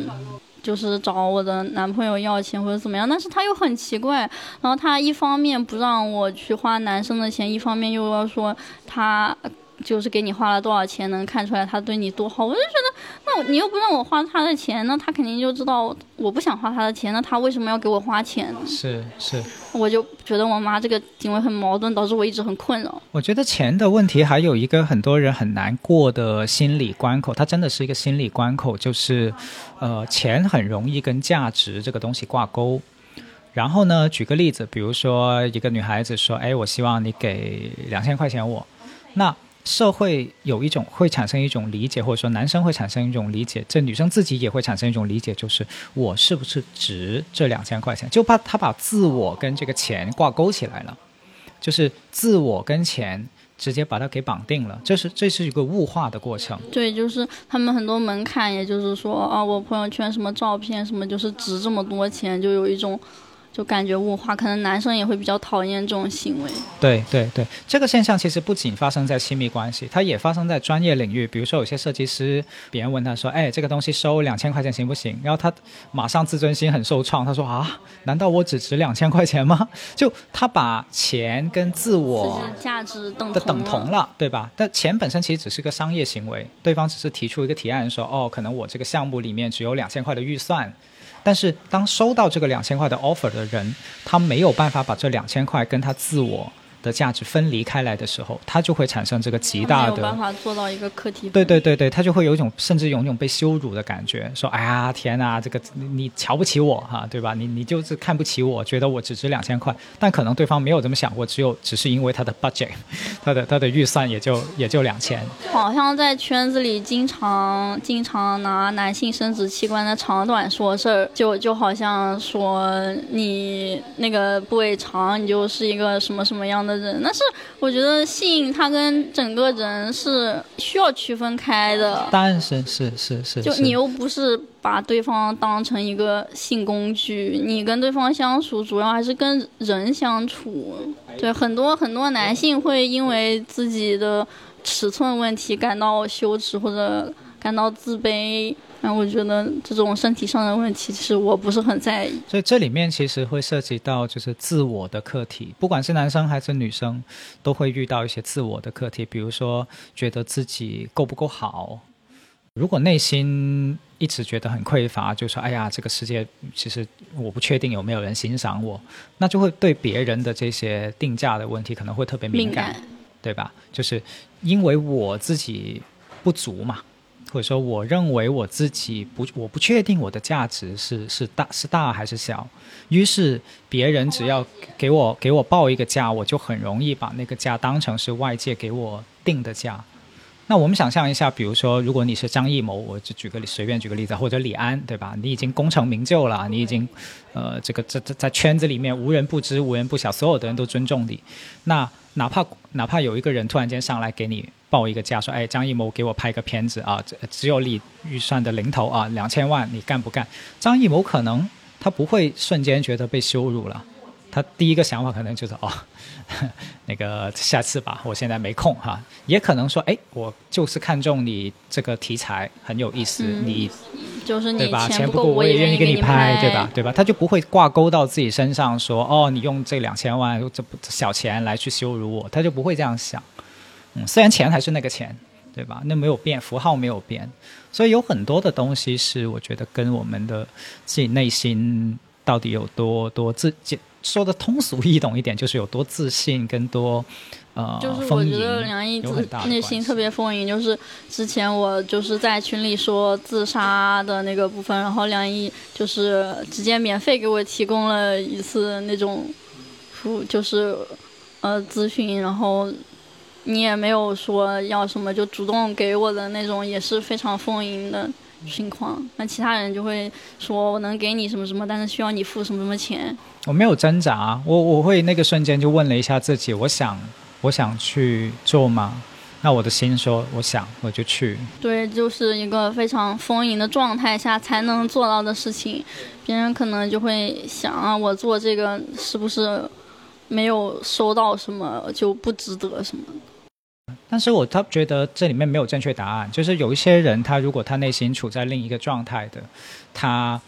就是找我的男朋友要钱或者怎么样，但是他又很奇怪，然后他一方面不让我去花男生的钱，一方面又要说他。就是给你花了多少钱，能看出来他对你多好。我就觉得，那你又不让我花他的钱，那他肯定就知道我不想花他的钱。那他为什么要给我花钱呢？是是，我就觉得我妈这个行为很矛盾，导致我一直很困扰。我觉得钱的问题还有一个很多人很难过的心理关口，它真的是一个心理关口，就是，呃，钱很容易跟价值这个东西挂钩。然后呢，举个例子，比如说一个女孩子说：“哎，我希望你给两千块钱我。”那社会有一种会产生一种理解，或者说男生会产生一种理解，这女生自己也会产生一种理解，就是我是不是值这两千块钱？就怕他把自我跟这个钱挂钩起来了，就是自我跟钱直接把它给绑定了，这是这是一个物化的过程。对，就是他们很多门槛，也就是说啊，我朋友圈什么照片什么，就是值这么多钱，就有一种。就感觉物化，可能男生也会比较讨厌这种行为。对对对，这个现象其实不仅发生在亲密关系，它也发生在专业领域。比如说，有些设计师，别人问他说：“哎，这个东西收两千块钱行不行？”然后他马上自尊心很受创，他说：“啊，难道我只值两千块钱吗？” 就他把钱跟自我价值等等同了，对吧？但钱本身其实只是个商业行为，对方只是提出一个提案说：“哦，可能我这个项目里面只有两千块的预算。”但是，当收到这个两千块的 offer 的人，他没有办法把这两千块跟他自我。的价值分离开来的时候，他就会产生这个极大的没有办法做到一个课题。对对对对，他就会有一种甚至有一种被羞辱的感觉，说：“哎呀，天哪，这个你瞧不起我哈，对吧？你你就是看不起我，觉得我只值两千块。但可能对方没有这么想过，只有只是因为他的 budget，他的他的预算也就也就两千。好像在圈子里经常经常拿男性生殖器官的长短说事儿，就就好像说你那个部位长，你就是一个什么什么样的。人，但是我觉得性它跟整个人是需要区分开的。当然是是是是。就你又不是把对方当成一个性工具，你跟对方相处主要还是跟人相处。对，很多很多男性会因为自己的尺寸问题感到羞耻或者感到自卑。那我觉得这种身体上的问题，其实我不是很在意。所以这里面其实会涉及到就是自我的课题，不管是男生还是女生，都会遇到一些自我的课题。比如说，觉得自己够不够好？如果内心一直觉得很匮乏，就说：“哎呀，这个世界其实我不确定有没有人欣赏我。”那就会对别人的这些定价的问题可能会特别敏感，对吧？就是因为我自己不足嘛。或者说，我认为我自己不，我不确定我的价值是是大是大还是小，于是别人只要给我给我报一个价，我就很容易把那个价当成是外界给我定的价。那我们想象一下，比如说，如果你是张艺谋，我就举个随便举个例子，或者李安，对吧？你已经功成名就了，你已经，呃，这个在在在圈子里面无人不知、无人不晓，所有的人都尊重你。那哪怕哪怕有一个人突然间上来给你报一个价，说：“哎，张艺谋给我拍个片子啊，只只有你预算的零头啊，两千万，你干不干？”张艺谋可能他不会瞬间觉得被羞辱了。他第一个想法可能就是哦，那个下次吧，我现在没空哈。也可能说，哎，我就是看中你这个题材很有意思，你就是你对吧？钱不够，我也愿意给你拍，对吧？对吧？他就不会挂钩到自己身上说，哦，你用这两千万这不小钱来去羞辱我，他就不会这样想。嗯，虽然钱还是那个钱，对吧？那没有变，符号没有变，所以有很多的东西是我觉得跟我们的自己内心到底有多多自，说的通俗易懂一点，就是有多自信，跟多。呃，就是我觉得梁毅自内心特别丰盈。就是之前我就是在群里说自杀的那个部分，然后梁毅就是直接免费给我提供了一次那种服，就是呃咨询，然后你也没有说要什么，就主动给我的那种，也是非常丰盈的情况。那其他人就会说我能给你什么什么，但是需要你付什么什么钱。我没有挣扎，我我会那个瞬间就问了一下自己，我想。我想去做吗？那我的心说，我想，我就去。对，就是一个非常丰盈的状态下才能做到的事情。别人可能就会想啊，我做这个是不是没有收到什么就不值得什么？但是我他觉得这里面没有正确答案，就是有一些人，他如果他内心处在另一个状态的，他。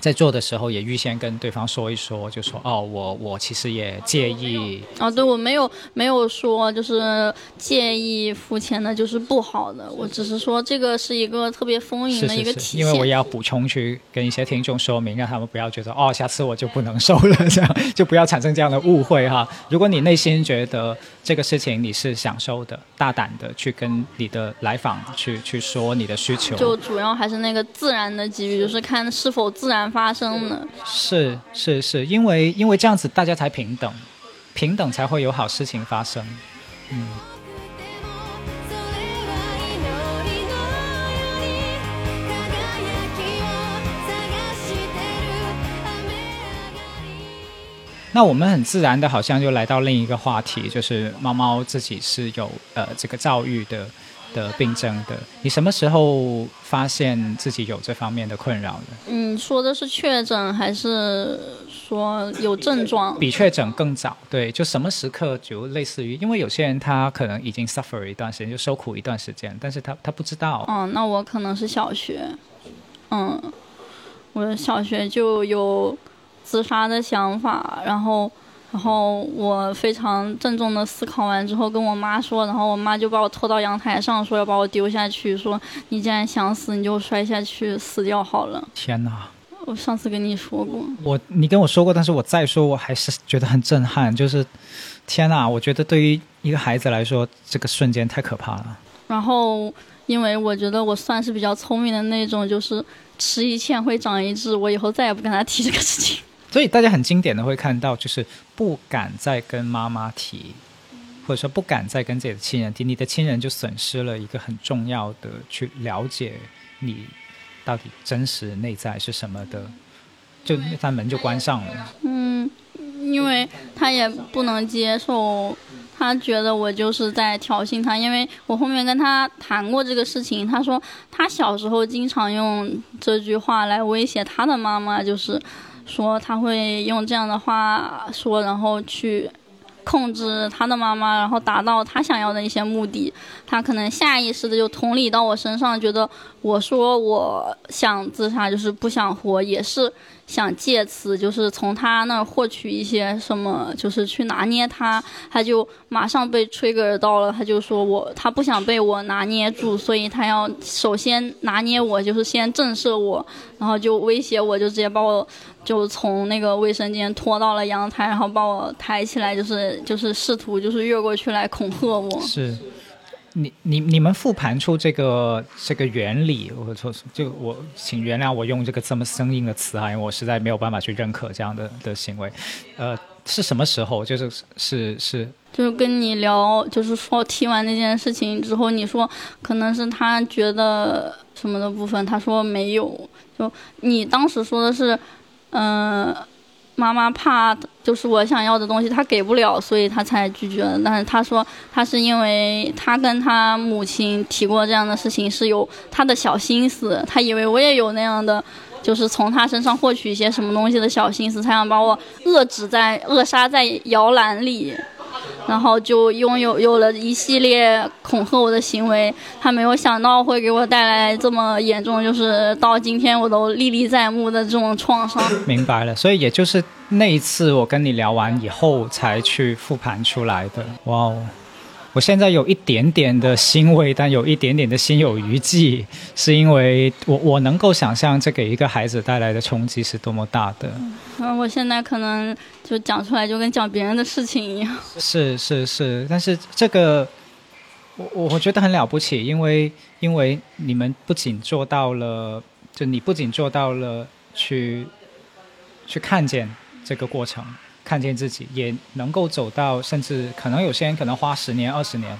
在做的时候也预先跟对方说一说，就说哦，我我其实也介意。哦，对，我没有没有说就是介意付钱的，就是不好的。我只是说这个是一个特别丰盈的一个体现。因为我也要补充去跟一些听众说明，让他们不要觉得哦，下次我就不能收了，这样就不要产生这样的误会哈。如果你内心觉得这个事情你是享受的，大胆的去跟你的来访去去说你的需求。就主要还是那个自然的给予，就是看是否自然。发生的是是是，因为因为这样子大家才平等，平等才会有好事情发生。嗯。那我们很自然的，好像就来到另一个话题，就是猫猫自己是有呃这个躁郁的。的病症的，你什么时候发现自己有这方面的困扰的？嗯，说的是确诊还是说有症状？比确诊更早，对，就什么时刻就类似于，因为有些人他可能已经 suffer 一段时间，就受苦一段时间，但是他他不知道。嗯，那我可能是小学，嗯，我小学就有自杀的想法，然后。然后我非常郑重的思考完之后，跟我妈说，然后我妈就把我拖到阳台上，说要把我丢下去，说你既然想死，你就摔下去死掉好了。天哪！我上次跟你说过，我你跟我说过，但是我再说，我还是觉得很震撼。就是天哪！我觉得对于一个孩子来说，这个瞬间太可怕了。然后，因为我觉得我算是比较聪明的那种，就是吃一堑会长一智，我以后再也不跟他提这个事情。所以大家很经典的会看到，就是不敢再跟妈妈提，或者说不敢再跟自己的亲人提，你的亲人就损失了一个很重要的去了解你到底真实内在是什么的，就那扇门就关上了。嗯，因为他也不能接受，他觉得我就是在挑衅他，因为我后面跟他谈过这个事情，他说他小时候经常用这句话来威胁他的妈妈，就是。说他会用这样的话说，然后去控制他的妈妈，然后达到他想要的一些目的。他可能下意识的就同理到我身上，觉得我说我想自杀，就是不想活，也是。想借此就是从他那儿获取一些什么，就是去拿捏他，他就马上被 trigger 到了，他就说我他不想被我拿捏住，所以他要首先拿捏我，就是先震慑我，然后就威胁我，就直接把我就从那个卫生间拖到了阳台，然后把我抬起来，就是就是试图就是越过去来恐吓我。是。你你你们复盘出这个这个原理，我说就我请原谅我用这个这么生硬的词啊，因为我实在没有办法去认可这样的的行为。呃，是什么时候？就是是是，就是跟你聊，就是说提完那件事情之后，你说可能是他觉得什么的部分，他说没有。就你当时说的是，嗯。妈妈怕就是我想要的东西，她给不了，所以她才拒绝了但是她说她是因为她跟她母亲提过这样的事情，是有她的小心思。她以为我也有那样的，就是从她身上获取一些什么东西的小心思，才想把我遏制在扼杀在摇篮里。然后就拥有有了一系列恐吓我的行为。他没有想到会给我带来这么严重，就是到今天我都历历在目的这种创伤。明白了，所以也就是那一次我跟你聊完以后才去复盘出来的。哇哦！我现在有一点点的欣慰，但有一点点的心有余悸，是因为我我能够想象这给一个孩子带来的冲击是多么大的。嗯，我现在可能就讲出来就跟讲别人的事情一样。是是是，但是这个我我觉得很了不起，因为因为你们不仅做到了，就你不仅做到了去去看见这个过程。看见自己也能够走到，甚至可能有些人可能花十年、二十年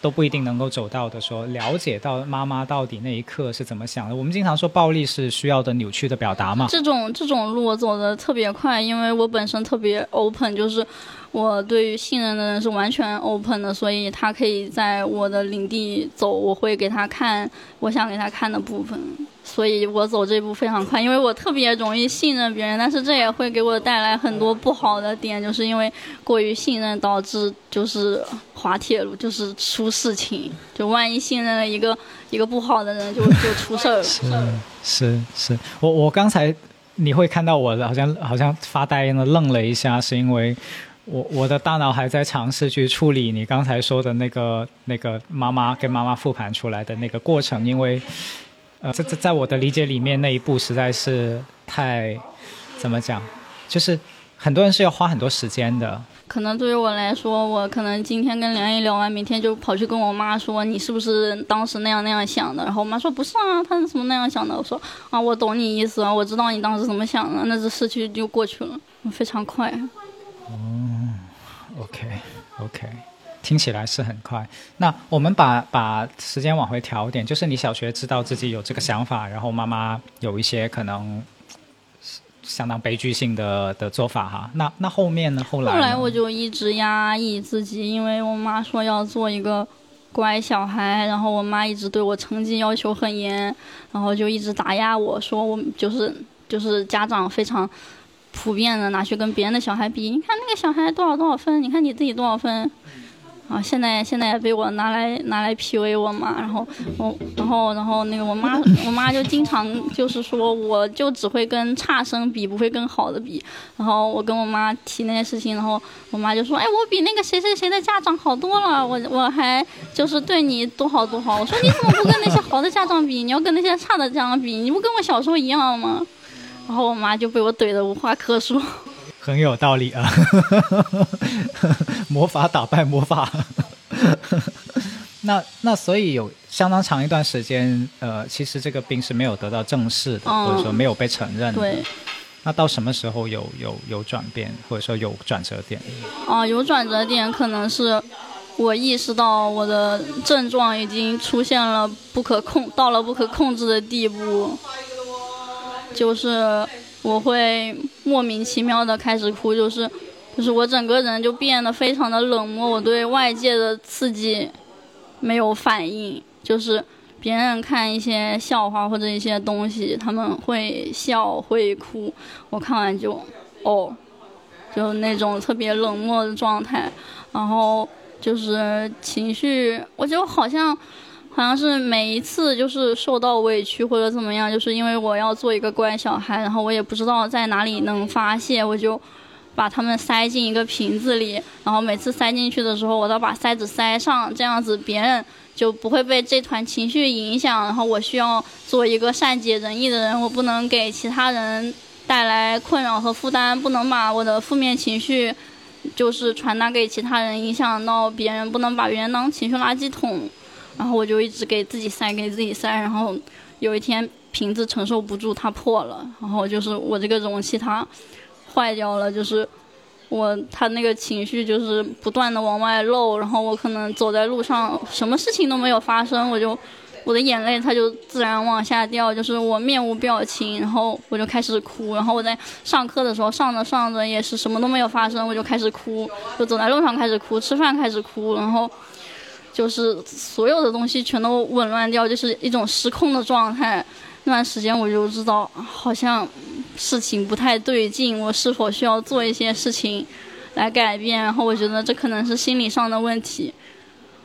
都不一定能够走到的。说了解到妈妈到底那一刻是怎么想的。我们经常说暴力是需要的扭曲的表达嘛。这种这种路我走的特别快，因为我本身特别 open，就是我对于信任的人是完全 open 的，所以他可以在我的领地走，我会给他看我想给他看的部分。所以我走这步非常快，因为我特别容易信任别人，但是这也会给我带来很多不好的点，就是因为过于信任导致就是滑铁卢，就是出事情，就万一信任了一个一个不好的人，就就出事儿了。是是是，我我刚才你会看到我好像好像发呆一样的愣了一下，是因为我我的大脑还在尝试去处理你刚才说的那个那个妈妈跟妈妈复盘出来的那个过程，因为。呃，在在在我的理解里面，那一步实在是太，怎么讲？就是很多人是要花很多时间的。可能对于我来说，我可能今天跟梁毅聊完，明天就跑去跟我妈说，你是不是当时那样那样想的？然后我妈说不是啊，她是怎么那样想的？我说啊，我懂你意思啊，我知道你当时怎么想的，那这事情就过去了，非常快。哦，OK OK。听起来是很快。那我们把把时间往回调一点，就是你小学知道自己有这个想法，然后妈妈有一些可能相当悲剧性的的做法哈。那那后面呢？后来后来我就一直压抑自己，因为我妈说要做一个乖小孩，然后我妈一直对我成绩要求很严，然后就一直打压我说我就是就是家长非常普遍的拿去跟别人的小孩比，你看那个小孩多少多少分，你看你自己多少分。啊，现在现在也被我拿来拿来 PUA 我妈，然后我然后然后那个我妈我妈就经常就是说，我就只会跟差生比，不会跟好的比。然后我跟我妈提那些事情，然后我妈就说，哎，我比那个谁谁谁的家长好多了，我我还就是对你多好多好。我说你怎么不跟那些好的家长比？你要跟那些差的家长比，你不跟我小时候一样吗？然后我妈就被我怼得无话可说。很有道理啊，魔法打败魔法。那那所以有相当长一段时间，呃，其实这个病是没有得到正视的，或者说没有被承认的。对。那到什么时候有有有转变，或者说有转折点？啊，有转折点，可能是我意识到我的症状已经出现了不可控，到了不可控制的地步，就是。我会莫名其妙的开始哭，就是，就是我整个人就变得非常的冷漠，我对外界的刺激没有反应，就是别人看一些笑话或者一些东西，他们会笑会哭，我看完就，哦，就那种特别冷漠的状态，然后就是情绪，我就好像。好像是每一次就是受到委屈或者怎么样，就是因为我要做一个乖小孩，然后我也不知道在哪里能发泄，我就把他们塞进一个瓶子里，然后每次塞进去的时候，我都把塞子塞上，这样子别人就不会被这团情绪影响。然后我需要做一个善解人意的人，我不能给其他人带来困扰和负担，不能把我的负面情绪就是传达给其他人，影响到别人，不能把别人当情绪垃圾桶。然后我就一直给自己塞，给自己塞。然后有一天瓶子承受不住，它破了。然后就是我这个容器它坏掉了，就是我它那个情绪就是不断的往外漏。然后我可能走在路上，什么事情都没有发生，我就我的眼泪它就自然往下掉，就是我面无表情，然后我就开始哭。然后我在上课的时候上着上着也是什么都没有发生，我就开始哭，就走在路上开始哭，吃饭开始哭，然后。就是所有的东西全都紊乱掉，就是一种失控的状态。那段时间我就知道，好像事情不太对劲，我是否需要做一些事情，来改变。然后我觉得这可能是心理上的问题。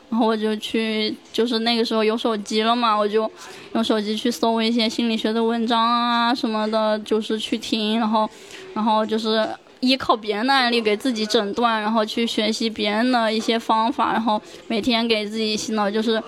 然后我就去，就是那个时候有手机了嘛，我就用手机去搜一些心理学的文章啊什么的，就是去听，然后，然后就是依靠别人的案例给自己诊断，然后去学习别人的一些方法，然后每天给自己洗脑，就是，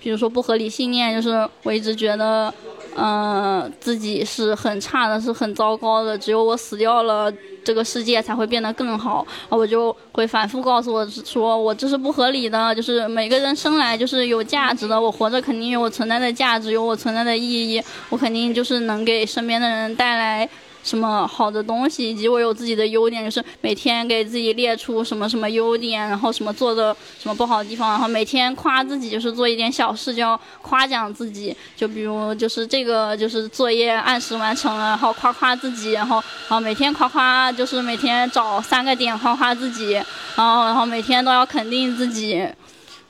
比如说不合理信念，就是我一直觉得。嗯，自己是很差的，是很糟糕的。只有我死掉了，这个世界才会变得更好。我就会反复告诉我说，我这是不合理的。就是每个人生来就是有价值的，我活着肯定有我存在的价值，有我存在的意义。我肯定就是能给身边的人带来。什么好的东西，以及我有自己的优点，就是每天给自己列出什么什么优点，然后什么做的什么不好的地方，然后每天夸自己，就是做一点小事就要夸奖自己，就比如就是这个就是作业按时完成了，然后夸夸自己，然后然后每天夸夸，就是每天找三个点夸夸自己，然后然后每天都要肯定自己。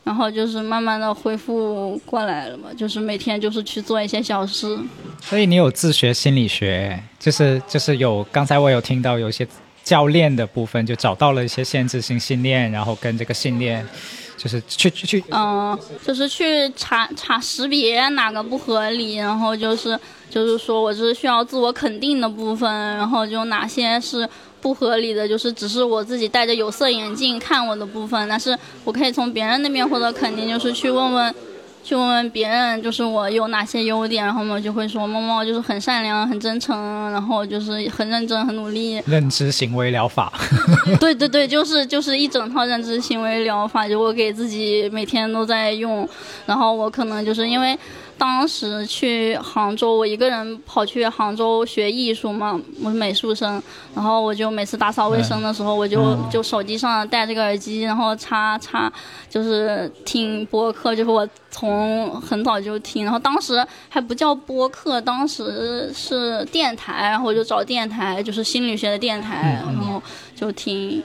然后就是慢慢的恢复过来了嘛，就是每天就是去做一些小事。所以你有自学心理学，就是就是有刚才我有听到有一些教练的部分，就找到了一些限制性信念，然后跟这个信念，就是去去去，嗯，就是去查查识别哪个不合理，然后就是就是说我是需要自我肯定的部分，然后就哪些是。不合理的就是只是我自己戴着有色眼镜看我的部分，但是我可以从别人那边获得肯定，就是去问问，去问问别人，就是我有哪些优点，然后我就会说猫猫就是很善良、很真诚，然后就是很认真、很努力。认知行为疗法。对对对，就是就是一整套认知行为疗法，就我给自己每天都在用，然后我可能就是因为。当时去杭州，我一个人跑去杭州学艺术嘛，我是美术生，然后我就每次打扫卫生的时候，我就就手机上戴这个耳机，然后插插，就是听播客，就是我从很早就听，然后当时还不叫播客，当时是电台，然后我就找电台，就是心理学的电台，然后就听。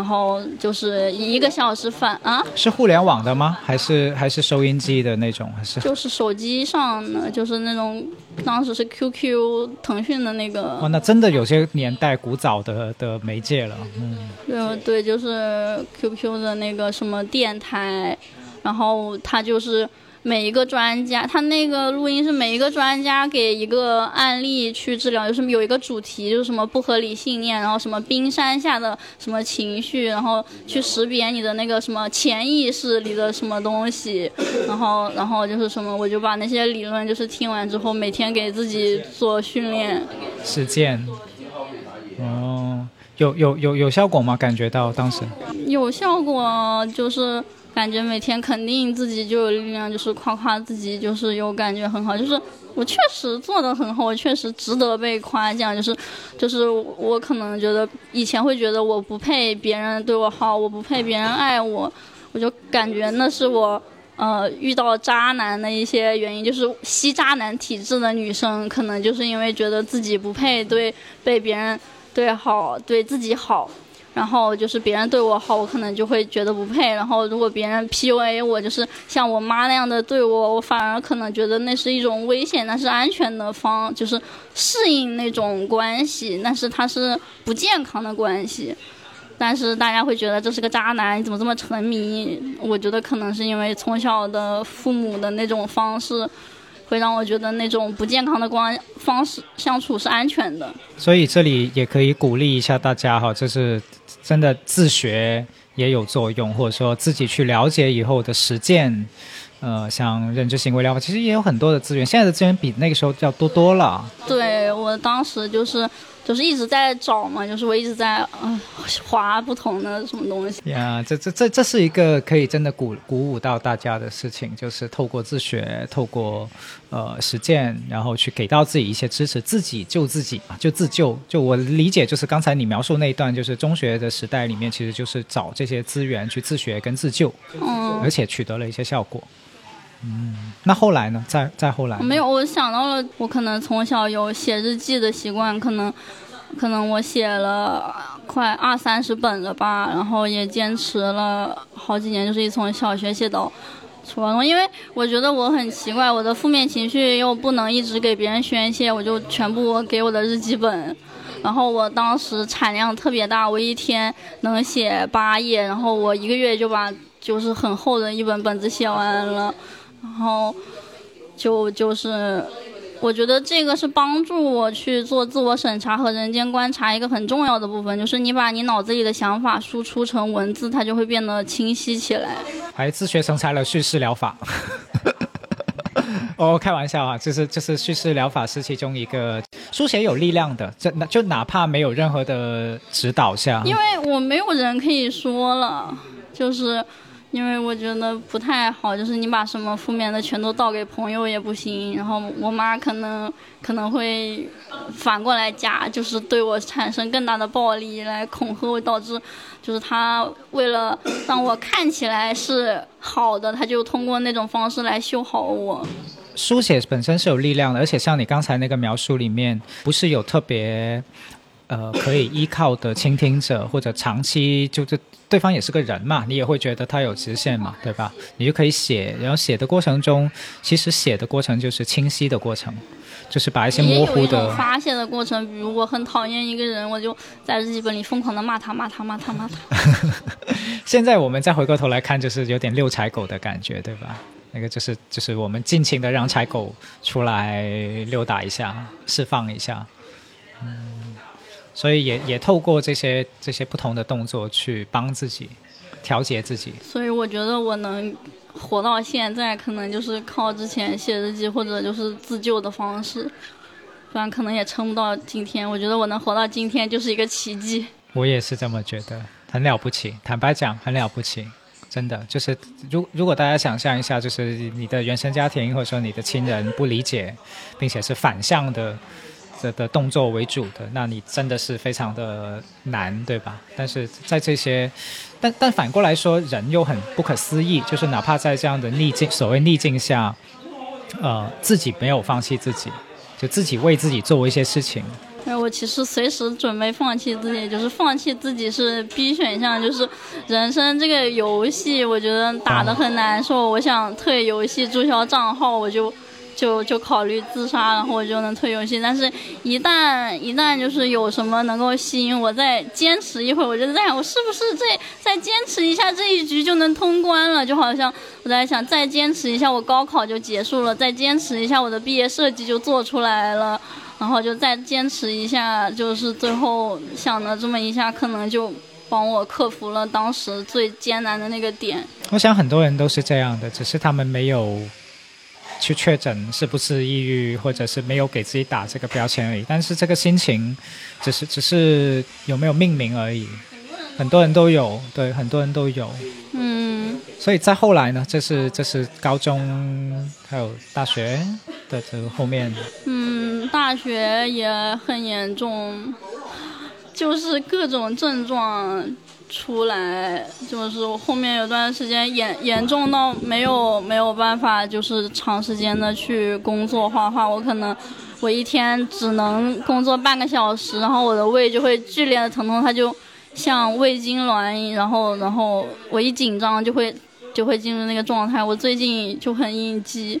然后就是一个小时反啊，是互联网的吗？还是还是收音机的那种？还是就是手机上的，就是那种当时是 QQ、腾讯的那个。哦，那真的有些年代古早的的媒介了，嗯。对对，就是 QQ 的那个什么电台，然后它就是。每一个专家，他那个录音是每一个专家给一个案例去治疗，就是有一个主题，就是什么不合理信念，然后什么冰山下的什么情绪，然后去识别你的那个什么潜意识里的什么东西，然后然后就是什么，我就把那些理论就是听完之后，每天给自己做训练实践。哦，有有有有效果吗？感觉到当时有效果，就是。感觉每天肯定自己就有力量，就是夸夸自己，就是有感觉很好，就是我确实做的很好，我确实值得被夸奖，就是，就是我可能觉得以前会觉得我不配别人对我好，我不配别人爱我，我就感觉那是我呃遇到渣男的一些原因，就是吸渣男体质的女生，可能就是因为觉得自己不配对被别人对好，对自己好。然后就是别人对我好，我可能就会觉得不配。然后如果别人 PUA 我，就是像我妈那样的对我，我反而可能觉得那是一种危险，那是安全的方，就是适应那种关系，但是它是不健康的关系。但是大家会觉得这是个渣男，你怎么这么沉迷？我觉得可能是因为从小的父母的那种方式。会让我觉得那种不健康的关方式相处是安全的，所以这里也可以鼓励一下大家哈，就是真的自学也有作用，或者说自己去了解以后的实践，呃，像认知行为疗法，其实也有很多的资源，现在的资源比那个时候要多多了。对我当时就是。就是一直在找嘛，就是我一直在嗯划不同的什么东西。呀，这这这这是一个可以真的鼓鼓舞到大家的事情，就是透过自学，透过呃实践，然后去给到自己一些支持，自己救自己嘛，就自救。就我理解，就是刚才你描述那一段，就是中学的时代里面，其实就是找这些资源去自学跟自救，嗯，而且取得了一些效果。嗯，那后来呢？再再后来？没有，我想到了，我可能从小有写日记的习惯，可能，可能我写了快二三十本了吧，然后也坚持了好几年，就是从小学写到初中，因为我觉得我很奇怪，我的负面情绪又不能一直给别人宣泄，我就全部给我的日记本。然后我当时产量特别大，我一天能写八页，然后我一个月就把就是很厚的一本本子写完了，然后就就是。我觉得这个是帮助我去做自我审查和人间观察一个很重要的部分，就是你把你脑子里的想法输出成文字，它就会变得清晰起来。还自学成才了叙事疗法。哦，开玩笑啊，就是就是叙事疗法是其中一个书写有力量的，这那就哪怕没有任何的指导下，因为我没有人可以说了，就是。因为我觉得不太好，就是你把什么负面的全都倒给朋友也不行。然后我妈可能可能会反过来加，就是对我产生更大的暴力来恐吓我，导致就是她为了让我看起来是好的，她就通过那种方式来修好我。书写本身是有力量的，而且像你刚才那个描述里面，不是有特别呃可以依靠的倾听者，或者长期就是。对方也是个人嘛，你也会觉得他有直线嘛，对吧？你就可以写，然后写的过程中，其实写的过程就是清晰的过程，就是把一些模糊的发泄的过程。比如我很讨厌一个人，我就在日记本里疯狂的骂他，骂他，骂他，骂他。现在我们再回过头来看，就是有点遛柴狗的感觉，对吧？那个就是就是我们尽情的让柴狗出来溜达一下，释放一下，嗯。所以也也透过这些这些不同的动作去帮自己调节自己。所以我觉得我能活到现在，可能就是靠之前写日记或者就是自救的方式，不然可能也撑不到今天。我觉得我能活到今天就是一个奇迹。我也是这么觉得，很了不起。坦白讲，很了不起，真的就是，如如果大家想象一下，就是你的原生家庭或者说你的亲人不理解，并且是反向的。的的动作为主的，那你真的是非常的难，对吧？但是在这些，但但反过来说，人又很不可思议，就是哪怕在这样的逆境，所谓逆境下，呃，自己没有放弃自己，就自己为自己做一些事情。哎，我其实随时准备放弃自己，就是放弃自己是 B 选项，就是人生这个游戏，我觉得打得很难受，我想退游戏注销账号，我就。就就考虑自杀，然后我就能退游戏。但是，一旦一旦就是有什么能够吸引我再坚持一会儿，我就在想，我是不是这再坚持一下这一局就能通关了？就好像我在想，再坚持一下，我高考就结束了；再坚持一下，我的毕业设计就做出来了。然后就再坚持一下，就是最后想了这么一下，可能就帮我克服了当时最艰难的那个点。我想很多人都是这样的，只是他们没有。去确诊是不是抑郁，或者是没有给自己打这个标签而已。但是这个心情，只是只是有没有命名而已。很多人都有，对，很多人都有。嗯。所以再后来呢？这是这是高中还有大学的这个后面。嗯，大学也很严重，就是各种症状。出来就是我后面有段时间严严重到没有没有办法，就是长时间的去工作画画。我可能我一天只能工作半个小时，然后我的胃就会剧烈的疼痛，它就像胃痉挛，然后然后我一紧张就会就会进入那个状态。我最近就很应激，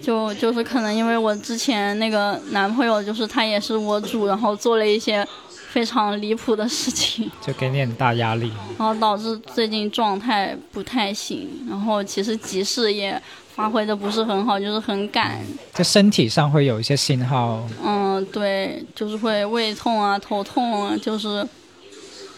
就就是可能因为我之前那个男朋友就是他也是我主，然后做了一些。非常离谱的事情，就给你很大压力，然后导致最近状态不太行，然后其实集市也发挥的不是很好，就是很赶。就身体上会有一些信号。嗯，对，就是会胃痛啊、头痛啊，就是。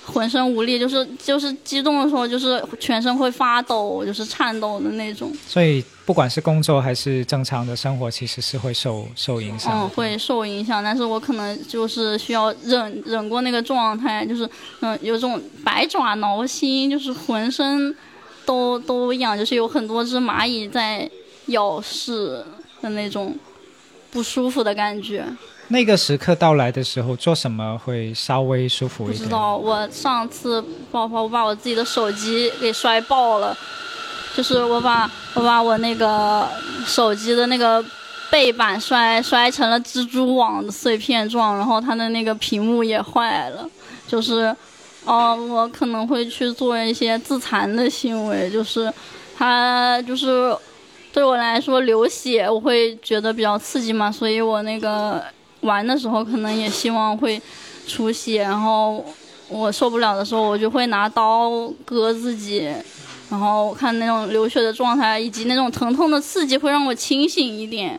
浑身无力，就是就是激动的时候，就是全身会发抖，就是颤抖的那种。所以不管是工作还是正常的生活，其实是会受受影响。嗯，会受影响，但是我可能就是需要忍忍过那个状态，就是嗯有种百爪挠心，就是浑身都都痒，就是有很多只蚂蚁在咬噬的那种不舒服的感觉。那个时刻到来的时候，做什么会稍微舒服一点？不知道，我上次爆发，我把我自己的手机给摔爆了，就是我把我把我那个手机的那个背板摔摔成了蜘蛛网的碎片状，然后它的那个屏幕也坏了，就是，哦，我可能会去做一些自残的行为，就是它就是对我来说流血，我会觉得比较刺激嘛，所以我那个。玩的时候，可能也希望会出血，然后我受不了的时候，我就会拿刀割自己，然后看那种流血的状态以及那种疼痛的刺激，会让我清醒一点。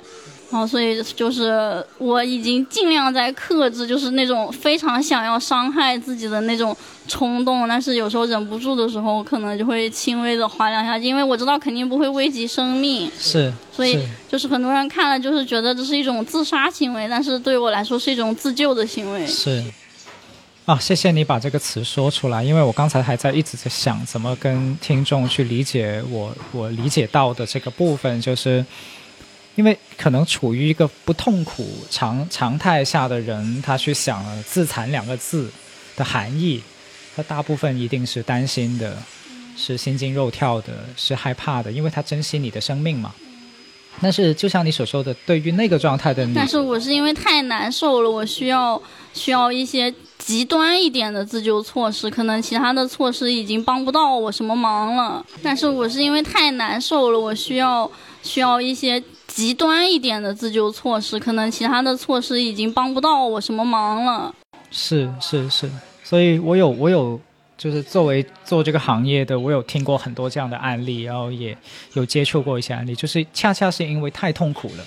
然后，所以就是我已经尽量在克制，就是那种非常想要伤害自己的那种冲动，但是有时候忍不住的时候，可能就会轻微的划两下，因为我知道肯定不会危及生命。是，所以就是很多人看了就是觉得这是一种自杀行为，但是对我来说是一种自救的行为。是，啊，谢谢你把这个词说出来，因为我刚才还在一直在想怎么跟听众去理解我我理解到的这个部分，就是。因为可能处于一个不痛苦常常态下的人，他去想了“自残”两个字的含义，他大部分一定是担心的，是心惊肉跳的，是害怕的，因为他珍惜你的生命嘛。但是就像你所说的，对于那个状态的你，但是我是因为太难受了，我需要需要一些极端一点的自救措施，可能其他的措施已经帮不到我什么忙了。但是我是因为太难受了，我需要需要一些。极端一点的自救措施，可能其他的措施已经帮不到我什么忙了。是是是，所以我有我有，就是作为做这个行业的，我有听过很多这样的案例，然后也有接触过一些案例，就是恰恰是因为太痛苦了。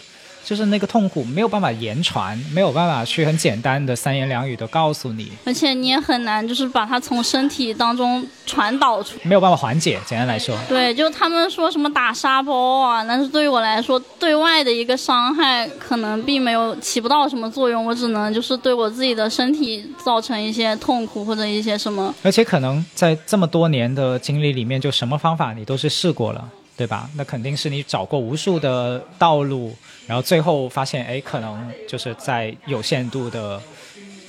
就是那个痛苦没有办法言传，没有办法去很简单的三言两语的告诉你，而且你也很难就是把它从身体当中传导出，没有办法缓解。简单来说，对，就他们说什么打沙包啊，但是对于我来说，对外的一个伤害可能并没有起不到什么作用，我只能就是对我自己的身体造成一些痛苦或者一些什么。而且可能在这么多年的经历里面，就什么方法你都是试过了。对吧？那肯定是你找过无数的道路，然后最后发现，哎，可能就是在有限度的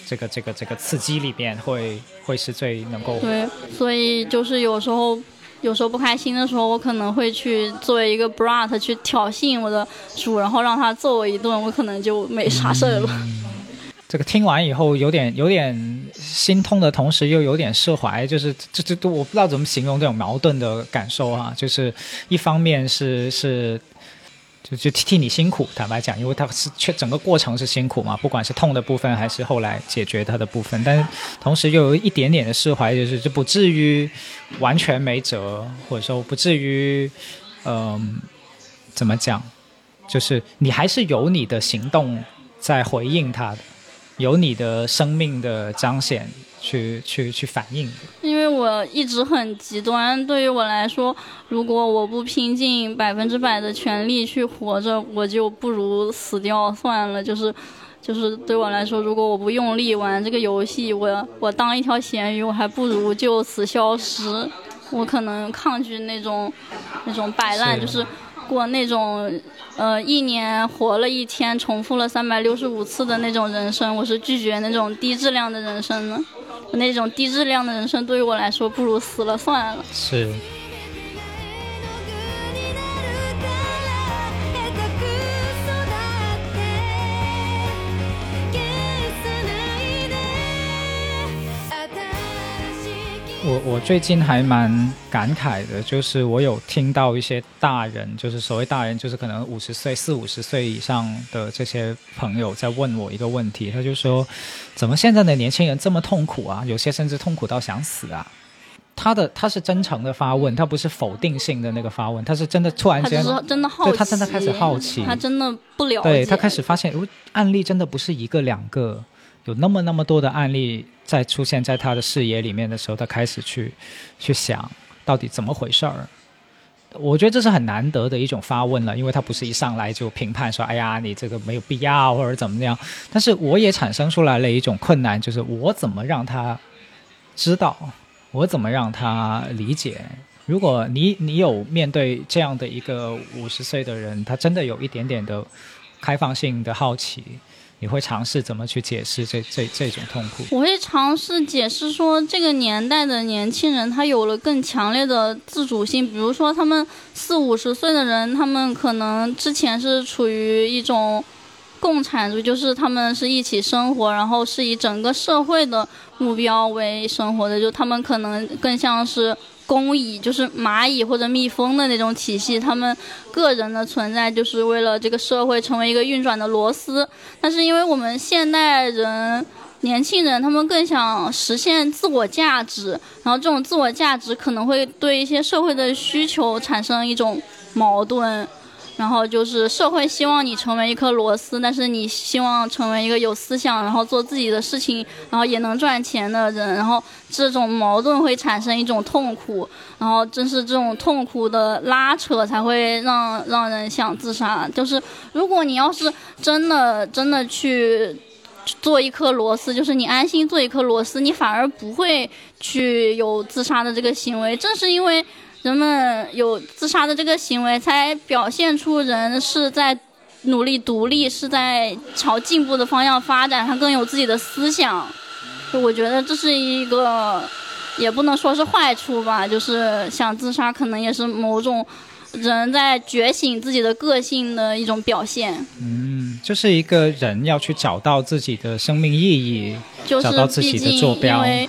这个这个这个刺激里边，会会是最能够。对，所以就是有时候有时候不开心的时候，我可能会去作为一个 brat 去挑衅我的主，然后让他揍我一顿，我可能就没啥事儿了。这个听完以后有点有点心痛的同时又有点释怀，就是这这都我不知道怎么形容这种矛盾的感受啊。就是一方面是是就就替你辛苦，坦白讲，因为他是却整个过程是辛苦嘛，不管是痛的部分还是后来解决它的部分，但是同时又有一点点的释怀，就是就不至于完全没辙，或者说不至于嗯怎么讲，就是你还是有你的行动在回应他的。有你的生命的彰显，去去去反应。因为我一直很极端，对于我来说，如果我不拼尽百分之百的全力去活着，我就不如死掉算了。就是，就是对我来说，如果我不用力玩这个游戏，我我当一条咸鱼，我还不如就此消失。我可能抗拒那种那种摆烂，就是。过那种，呃，一年活了一天，重复了三百六十五次的那种人生，我是拒绝那种低质量的人生的。那种低质量的人生对于我来说，不如死了算了。是。我我最近还蛮感慨的，就是我有听到一些大人，就是所谓大人，就是可能五十岁、四五十岁以上的这些朋友在问我一个问题，他就说，怎么现在的年轻人这么痛苦啊？有些甚至痛苦到想死啊！他的他是真诚的发问，他不是否定性的那个发问，他是真的突然间，真的好奇，他真的开始好奇，他真的不了解，对他开始发现，案例真的不是一个两个。有那么那么多的案例在出现在他的视野里面的时候，他开始去去想到底怎么回事儿。我觉得这是很难得的一种发问了，因为他不是一上来就评判说：“哎呀，你这个没有必要或者怎么样。”但是我也产生出来了一种困难，就是我怎么让他知道，我怎么让他理解。如果你你有面对这样的一个五十岁的人，他真的有一点点的开放性的好奇。你会尝试怎么去解释这这这种痛苦？我会尝试解释说，这个年代的年轻人他有了更强烈的自主性，比如说他们四五十岁的人，他们可能之前是处于一种共产主义，就是他们是一起生活，然后是以整个社会的目标为生活的，就他们可能更像是工蚁，就是蚂蚁或者蜜蜂的那种体系，他们个人的存在就是为了这个社会成为一个运转的螺丝。但是因为我们现代人。年轻人他们更想实现自我价值，然后这种自我价值可能会对一些社会的需求产生一种矛盾，然后就是社会希望你成为一颗螺丝，但是你希望成为一个有思想，然后做自己的事情，然后也能赚钱的人，然后这种矛盾会产生一种痛苦，然后正是这种痛苦的拉扯才会让让人想自杀。就是如果你要是真的真的去。做一颗螺丝，就是你安心做一颗螺丝，你反而不会去有自杀的这个行为。正是因为人们有自杀的这个行为，才表现出人是在努力独立，是在朝进步的方向发展，他更有自己的思想。就我觉得这是一个，也不能说是坏处吧，就是想自杀，可能也是某种。人在觉醒自己的个性的一种表现。嗯，就是一个人要去找到自己的生命意义，找到自己的坐标。因为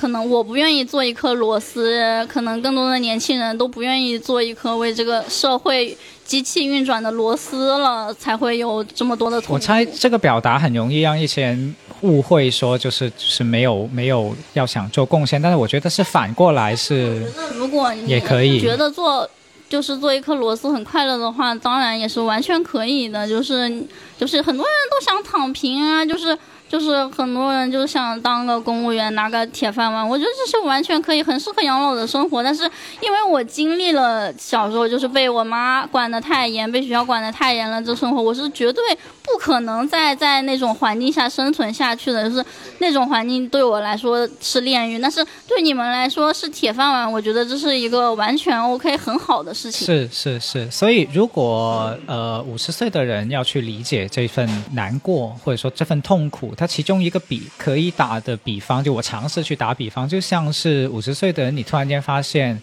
可能我不愿意做一颗螺丝，可能更多的年轻人都不愿意做一颗为这个社会机器运转的螺丝了，才会有这么多的。我猜这个表达很容易让一些人误会，说就是是没有没有要想做贡献，但是我觉得是反过来是。如果你也可以觉得做。就是做一颗螺丝很快乐的话，当然也是完全可以的。就是，就是很多人都想躺平啊，就是。就是很多人就想当个公务员拿个铁饭碗，我觉得这是完全可以很适合养老的生活。但是因为我经历了小时候就是被我妈管得太严，被学校管得太严了，这生活我是绝对不可能再在那种环境下生存下去的。就是那种环境对我来说是炼狱，但是对你们来说是铁饭碗。我觉得这是一个完全 OK 很好的事情。是是是，所以如果呃五十岁的人要去理解这份难过或者说这份痛苦。它其中一个比可以打的比方，就我尝试去打比方，就像是五十岁的人，你突然间发现，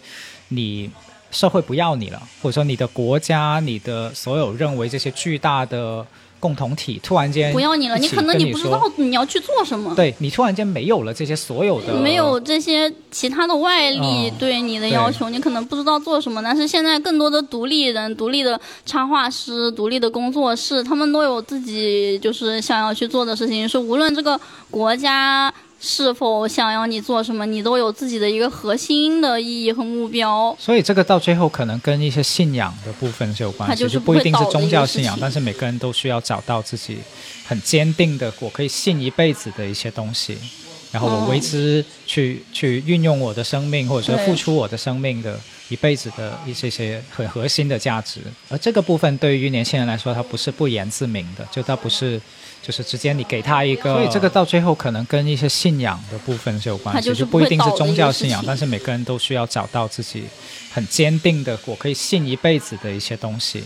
你社会不要你了，或者说你的国家、你的所有认为这些巨大的。共同体突然间不要你了，你可能你不知道你要去做什么。对你突然间没有了这些所有的，没有这些其他的外力对你的要求，你可能不知道做什么。但是现在更多的独立人、独立的插画师、独立的工作室，他们都有自己就是想要去做的事情，是无论这个国家。是否想要你做什么，你都有自己的一个核心的意义和目标。所以这个到最后可能跟一些信仰的部分是有关系，就不一定是宗教信仰，但是每个人都需要找到自己很坚定的，我可以信一辈子的一些东西，然后我为之去去运用我的生命，或者说付出我的生命的一辈子的一些些很核心的价值。而这个部分对于年轻人来说，它不是不言自明的，就它不是。就是直接你给他一个，所以这个到最后可能跟一些信仰的部分是有关系，就不一定是宗教信仰，但是每个人都需要找到自己很坚定的，我可以信一辈子的一些东西，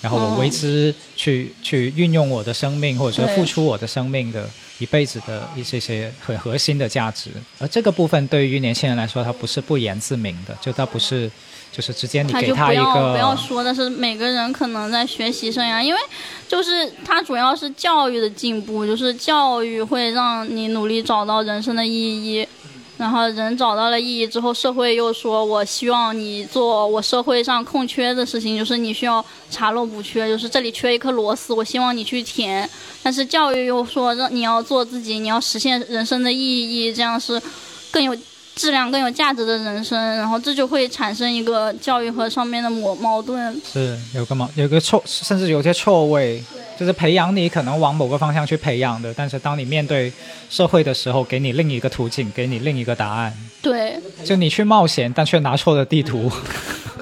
然后我为之去去运用我的生命，或者说付出我的生命的一辈子的一些些很核心的价值。而这个部分对于年轻人来说，它不是不言自明的，就它不是。就是直接你给他一个，不要说的是每个人可能在学习生涯，因为就是它主要是教育的进步，就是教育会让你努力找到人生的意义，然后人找到了意义之后，社会又说我希望你做我社会上空缺的事情，就是你需要查漏补缺，就是这里缺一颗螺丝，我希望你去填，但是教育又说让你要做自己，你要实现人生的意义，这样是更有。质量更有价值的人生，然后这就会产生一个教育和上面的矛矛盾。是有个矛，有个错，甚至有些错位，就是培养你可能往某个方向去培养的，但是当你面对社会的时候，给你另一个途径，给你另一个答案。对，就你去冒险，但却拿错了地图。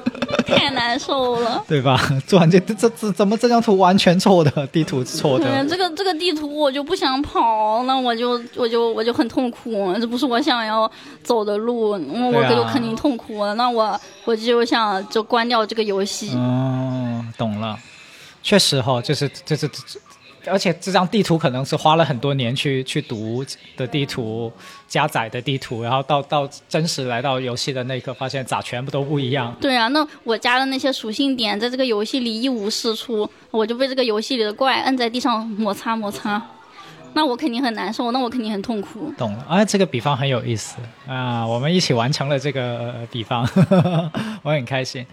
太难受了，对吧？做完这，这这怎么这张图完全错的？地图错的。这个这个地图我就不想跑，那我就我就我就很痛苦，这不是我想要走的路，那我就肯定痛苦。那我我就想就关掉这个游戏。哦，懂了，确实哈，就是就是而且这张地图可能是花了很多年去去读的地图，加载的地图，然后到到真实来到游戏的那一刻，发现咋全部都不一样。对啊，那我加的那些属性点在这个游戏里一无是处，我就被这个游戏里的怪摁在地上摩擦摩擦。那我肯定很难受，那我肯定很痛苦。懂了啊，这个比方很有意思啊，我们一起完成了这个比方，我很开心。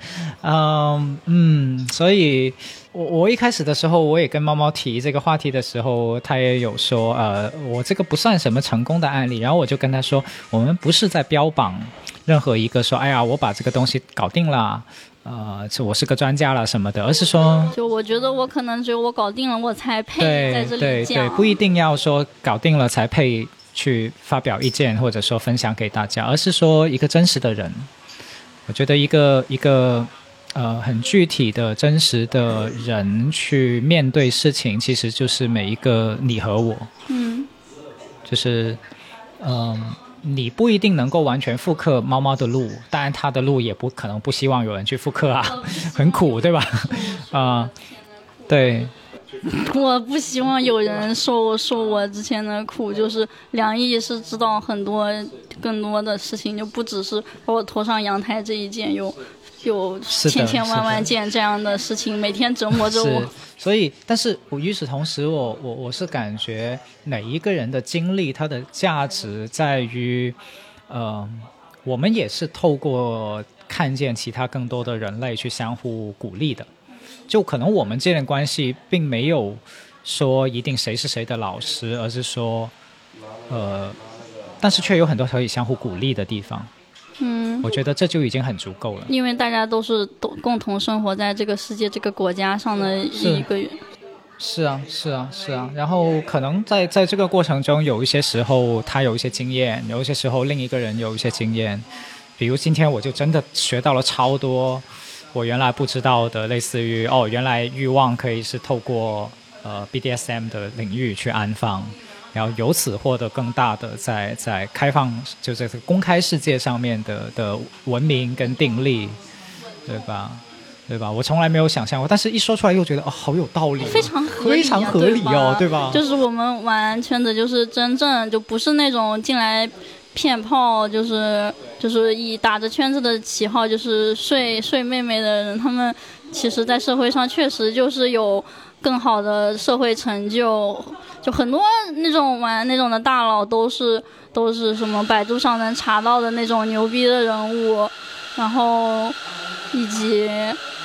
嗯嗯，所以我我一开始的时候，我也跟猫猫提这个话题的时候，他也有说，呃，我这个不算什么成功的案例，然后我就跟他说，我们不是在标榜任何一个说，哎呀，我把这个东西搞定了。呃，这我是个专家了什么的，而是说，就我觉得我可能只有我搞定了，我才配在这里对对对，不一定要说搞定了才配去发表意见或者说分享给大家，而是说一个真实的人。我觉得一个一个呃很具体的真实的人去面对事情，其实就是每一个你和我。嗯，就是嗯。你不一定能够完全复刻猫猫的路，当然它的路也不可能不希望有人去复刻啊，很苦，对吧？啊，对。我不希望有人受受我之前的苦，就是梁毅是知道很多更多的事情，就不只是把我拖上阳台这一件，有有千千万万件这样的事情，每天折磨着我。所以，但是我与此同时，我我我是感觉每一个人的经历，它的价值在于，呃，我们也是透过看见其他更多的人类去相互鼓励的。就可能我们这段关系并没有说一定谁是谁的老师，而是说，呃，但是却有很多可以相互鼓励的地方。嗯，我觉得这就已经很足够了。因为大家都是都共同生活在这个世界、这个国家上的一个人。是啊，是啊，是啊。然后可能在在这个过程中，有一些时候他有一些经验，有一些时候另一个人有一些经验。比如今天我就真的学到了超多我原来不知道的，类似于哦，原来欲望可以是透过呃 BDSM 的领域去安放。然后由此获得更大的在在开放就这个公开世界上面的的文明跟定力，对吧？对吧？我从来没有想象过，但是一说出来又觉得哦，好有道理，非常合理，非常合理哦，对吧？就是我们玩圈子，就是真正就不是那种进来骗炮，就是就是以打着圈子的旗号就是睡睡妹妹的人，他们其实在社会上确实就是有更好的社会成就。就很多那种玩那种的大佬都是都是什么百度上能查到的那种牛逼的人物，然后以及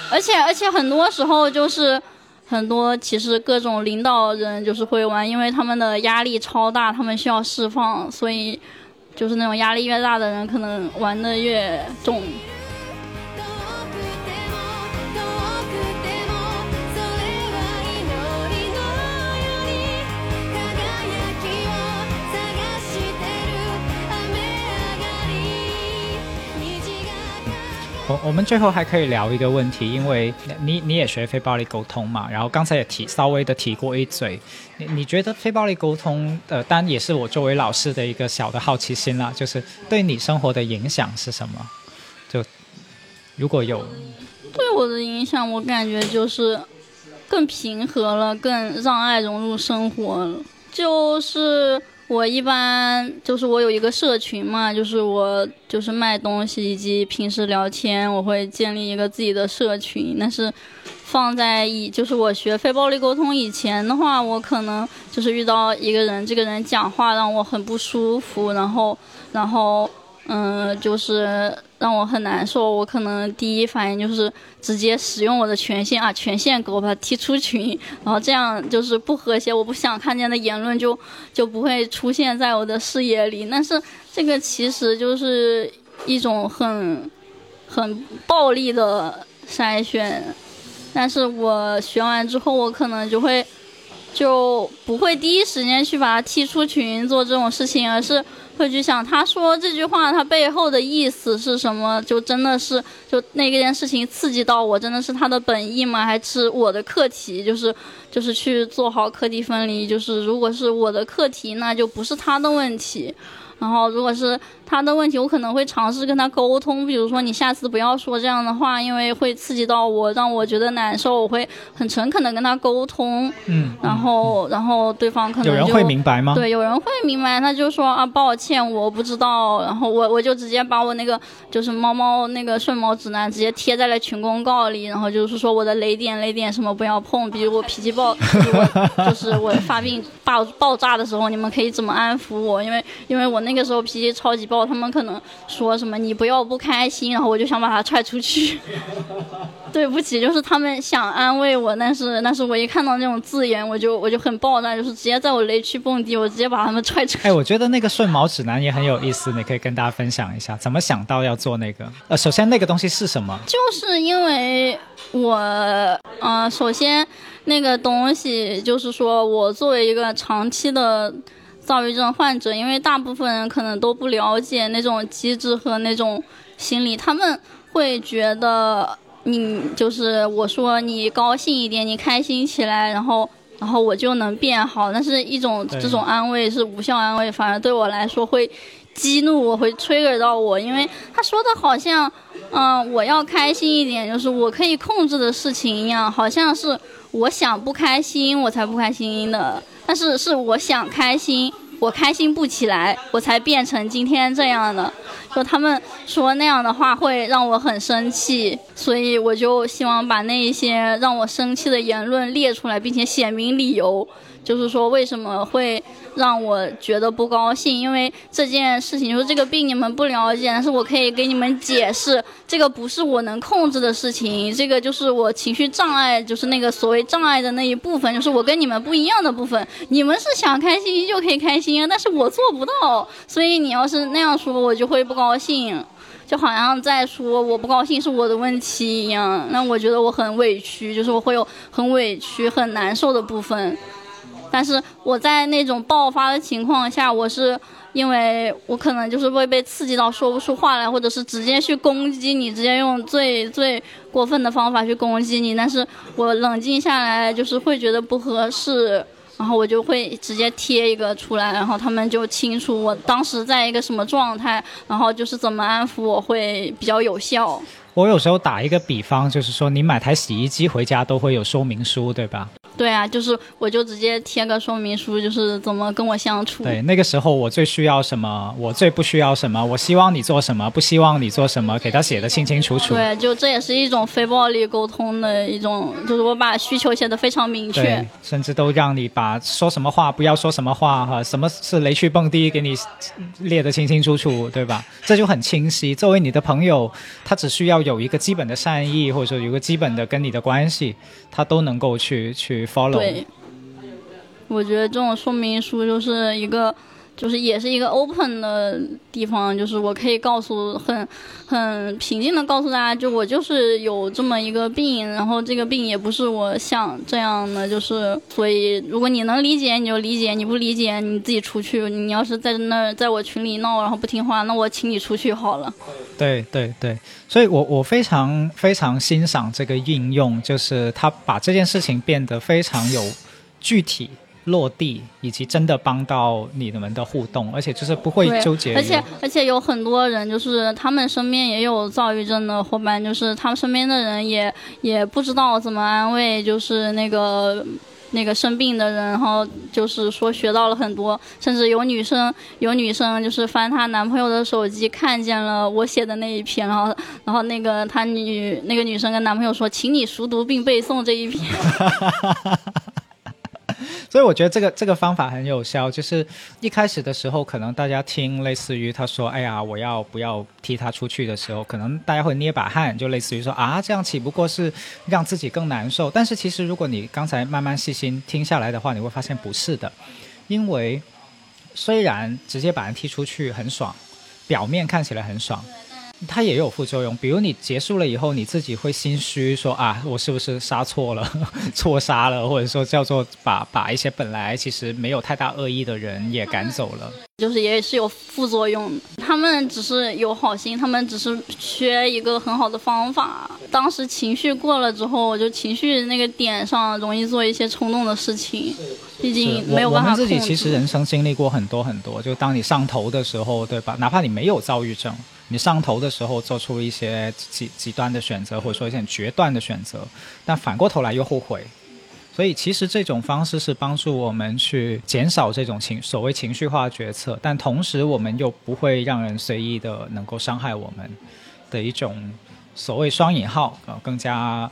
而且而且很多时候就是很多其实各种领导人就是会玩，因为他们的压力超大，他们需要释放，所以就是那种压力越大的人可能玩的越重。我我们最后还可以聊一个问题，因为你你也学非暴力沟通嘛，然后刚才也提稍微的提过一嘴，你你觉得非暴力沟通，呃，当然也是我作为老师的一个小的好奇心啦，就是对你生活的影响是什么？就如果有对我的影响，我感觉就是更平和了，更让爱融入生活了，就是。我一般就是我有一个社群嘛，就是我就是卖东西以及平时聊天，我会建立一个自己的社群。但是放在以就是我学非暴力沟通以前的话，我可能就是遇到一个人，这个人讲话让我很不舒服，然后然后。嗯，就是让我很难受。我可能第一反应就是直接使用我的权限啊，权限给我把他踢出群，然后这样就是不和谐。我不想看见的言论就就不会出现在我的视野里。但是这个其实就是一种很很暴力的筛选。但是我学完之后，我可能就会就不会第一时间去把他踢出群做这种事情，而是。会去想他说这句话，他背后的意思是什么？就真的是就那件事情刺激到我，真的是他的本意吗？还是我的课题？就是就是去做好课题分离。就是如果是我的课题，那就不是他的问题。然后如果是他的问题，我可能会尝试跟他沟通，比如说你下次不要说这样的话，因为会刺激到我，让我觉得难受。我会很诚恳的跟他沟通，嗯，然后然后对方可能有人就会明白吗？对，有人会明白，他就说啊，抱歉，我不知道。然后我我就直接把我那个就是猫猫那个顺毛指南直接贴在了群公告里，然后就是说我的雷点雷点什么不要碰，比如我脾气暴，就是我发病爆爆炸的时候，你们可以怎么安抚我？因为因为我那个时候脾气超级暴，他们可能说什么你不要不开心，然后我就想把他踹出去。对不起，就是他们想安慰我，但是但是我一看到那种字眼，我就我就很爆炸，就是直接在我雷区蹦迪，我直接把他们踹出去。哎，我觉得那个顺毛指南也很有意思，你可以跟大家分享一下，怎么想到要做那个？呃，首先那个东西是什么？就是因为我，呃，首先那个东西就是说我作为一个长期的躁郁症患者，因为大部分人可能都不了解那种机制和那种心理，他们会觉得你就是我说你高兴一点，你开心起来，然后。然后我就能变好，但是一种这种安慰是无效安慰，反而对我来说会激怒我，会 trigger 到我，因为他说的好像，嗯、我要开心一点，就是我可以控制的事情一样，好像是我想不开心我才不开心的，但是是我想开心，我开心不起来，我才变成今天这样的。就他们说那样的话会让我很生气，所以我就希望把那一些让我生气的言论列出来，并且写明理由，就是说为什么会让我觉得不高兴。因为这件事情，就是这个病你们不了解，但是我可以给你们解释，这个不是我能控制的事情，这个就是我情绪障碍，就是那个所谓障碍的那一部分，就是我跟你们不一样的部分。你们是想开心就可以开心啊，但是我做不到，所以你要是那样说，我就会不高兴。就好像在说我不高兴是我的问题一样，那我觉得我很委屈，就是我会有很委屈、很难受的部分。但是我在那种爆发的情况下，我是因为我可能就是会被刺激到说不出话来，或者是直接去攻击你，直接用最最过分的方法去攻击你。但是我冷静下来，就是会觉得不合适，然后我就会直接贴一个出来，然后他们就清楚我当时在一个什么状态，然后就是怎么安抚我会比较有效。我有时候打一个比方，就是说你买台洗衣机回家都会有说明书，对吧？对啊，就是我就直接贴个说明书，就是怎么跟我相处。对，那个时候我最需要什么，我最不需要什么，我希望你做什么，不希望你做什么，给他写的清清楚楚。对，就这也是一种非暴力沟通的一种，就是我把需求写的非常明确。，甚至都让你把说什么话不要说什么话哈，什么是雷区蹦迪，给你列的清清楚楚，对吧？这就很清晰。作为你的朋友，他只需要有一个基本的善意，或者说有个基本的跟你的关系，他都能够去去对，我觉得这种说明书就是一个，就是也是一个 open 的地方，就是我可以告诉很很平静的告诉大家，就我就是有这么一个病，然后这个病也不是我想这样的，就是所以如果你能理解你就理解，你不理解你自己出去。你要是在那在我群里闹然后不听话，那我请你出去好了。对对对，所以我我非常非常欣赏这个应用，就是他把这件事情变得非常有具体。落地以及真的帮到你们的互动，而且就是不会纠结，而且而且有很多人就是他们身边也有躁郁症的伙伴，就是他们身边的人也也不知道怎么安慰，就是那个。那个生病的人，然后就是说学到了很多，甚至有女生有女生就是翻她男朋友的手机，看见了我写的那一篇，然后然后那个她女那个女生跟男朋友说，请你熟读并背诵这一篇。所以我觉得这个这个方法很有效，就是一开始的时候，可能大家听类似于他说：“哎呀，我要不要踢他出去”的时候，可能大家会捏把汗，就类似于说啊，这样岂不过是让自己更难受。但是其实如果你刚才慢慢细心听下来的话，你会发现不是的，因为虽然直接把人踢出去很爽，表面看起来很爽。它也有副作用，比如你结束了以后，你自己会心虚，说啊，我是不是杀错了，错杀了，或者说叫做把把一些本来其实没有太大恶意的人也赶走了。就是也是有副作用的。他们只是有好心，他们只是缺一个很好的方法。当时情绪过了之后，我就情绪那个点上容易做一些冲动的事情，毕竟没有办法控制。我们自己其实人生经历过很多很多，就当你上头的时候，对吧？哪怕你没有躁郁症，你上头的时候做出一些极极端的选择，或者说一些决断的选择，但反过头来又后悔。所以其实这种方式是帮助我们去减少这种情所谓情绪化决策，但同时我们又不会让人随意的能够伤害我们的一种所谓双引号呃更加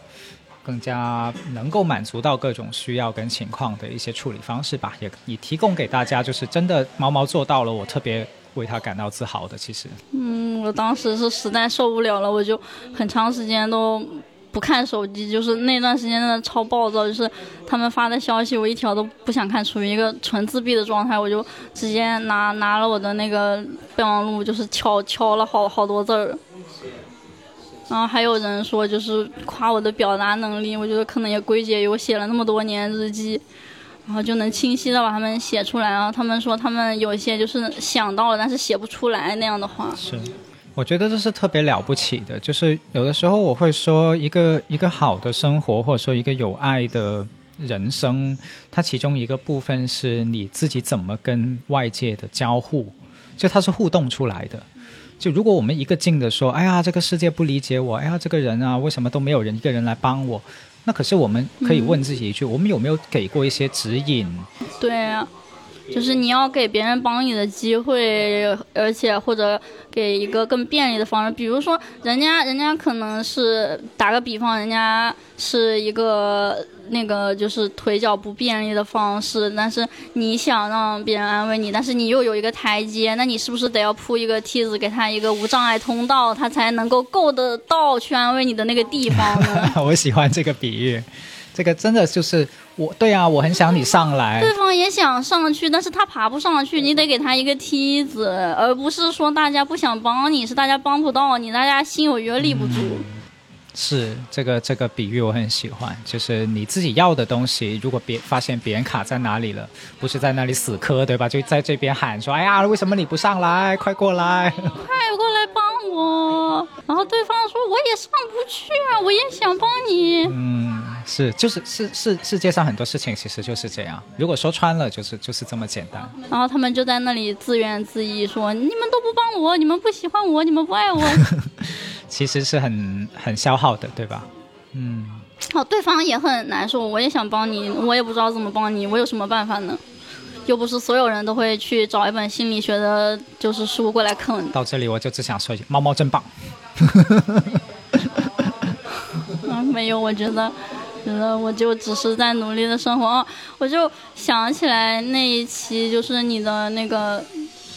更加能够满足到各种需要跟情况的一些处理方式吧，也也提供给大家，就是真的毛毛做到了，我特别为他感到自豪的。其实，嗯，我当时是实在受不了了，我就很长时间都。不看手机，就是那段时间真的超暴躁，就是他们发的消息我一条都不想看，处于一个纯自闭的状态，我就直接拿拿了我的那个备忘录，就是敲敲了好好多字儿。然后还有人说就是夸我的表达能力，我觉得可能也归结于我写了那么多年日记，然后就能清晰的把他们写出来。然后他们说他们有一些就是想到了，但是写不出来那样的话。是。我觉得这是特别了不起的，就是有的时候我会说，一个一个好的生活，或者说一个有爱的人生，它其中一个部分是你自己怎么跟外界的交互，就它是互动出来的。就如果我们一个劲的说，哎呀，这个世界不理解我，哎呀，这个人啊，为什么都没有人一个人来帮我？那可是我们可以问自己一句，我们有没有给过一些指引？对啊。就是你要给别人帮你的机会，而且或者给一个更便利的方式，比如说人家人家可能是打个比方，人家是一个那个就是腿脚不便利的方式，但是你想让别人安慰你，但是你又有一个台阶，那你是不是得要铺一个梯子给他一个无障碍通道，他才能够够得到去安慰你的那个地方呢？我喜欢这个比喻，这个真的就是。我对啊，我很想你上来。对方也想上去，但是他爬不上去，你得给他一个梯子，而不是说大家不想帮你，是大家帮不到你，大家心有余而力不足。是这个这个比喻我很喜欢，就是你自己要的东西，如果别发现别人卡在哪里了，不是在那里死磕，对吧？就在这边喊说：“哎呀，为什么你不上来？快过来，快过来帮我！”然后对方说：“我也上不去啊，我也想帮你。”嗯。是，就是是是，世界上很多事情其实就是这样。如果说穿了，就是就是这么简单。然后他们就在那里自怨自艾，说：“你们都不帮我，你们不喜欢我，你们不爱我。”其实是很很消耗的，对吧？嗯。哦，对方也很难受，我也想帮你，我也不知道怎么帮你，我有什么办法呢？又不是所有人都会去找一本心理学的，就是书过来啃。到这里我就只想说一句：猫猫真棒。嗯，没有，我觉得。觉得我就只是在努力的生活，我就想起来那一期就是你的那个，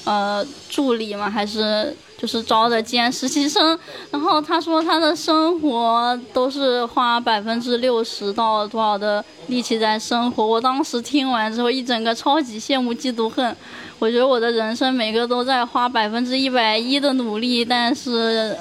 呃，助理嘛，还是就是招的兼实习生，然后他说他的生活都是花百分之六十到多少的力气在生活，我当时听完之后一整个超级羡慕嫉妒恨，我觉得我的人生每个都在花百分之一百一的努力，但是。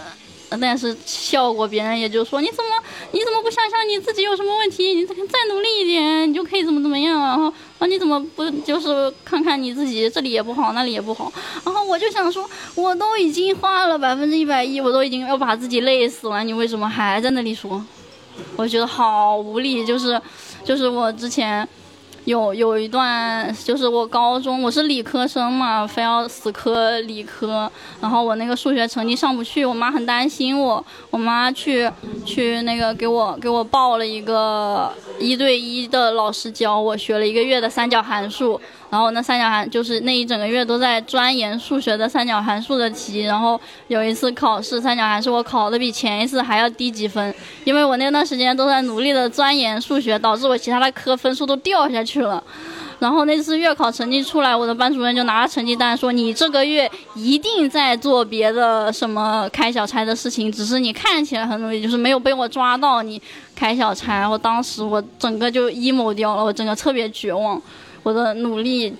但是效果，别人也就说你怎么你怎么不想想你自己有什么问题？你再努力一点，你就可以怎么怎么样。然后啊，你怎么不就是看看你自己这里也不好，那里也不好。然后我就想说，我都已经花了百分之一百一，我都已经要把自己累死了，你为什么还在那里说？我觉得好无力，就是就是我之前。有有一段，就是我高中我是理科生嘛，非要死磕理科，然后我那个数学成绩上不去，我妈很担心我，我妈去去那个给我给我报了一个一对一的老师教我，学了一个月的三角函数。然后那三角函就是那一整个月都在钻研数学的三角函数的题，然后有一次考试三角函数我考的比前一次还要低几分，因为我那段时间都在努力的钻研数学，导致我其他的科分数都掉下去了。然后那次月考成绩出来，我的班主任就拿了成绩单说：“你这个月一定在做别的什么开小差的事情，只是你看起来很努力，就是没有被我抓到你开小差。”然后当时我整个就 emo 掉了，我整个特别绝望。我的努力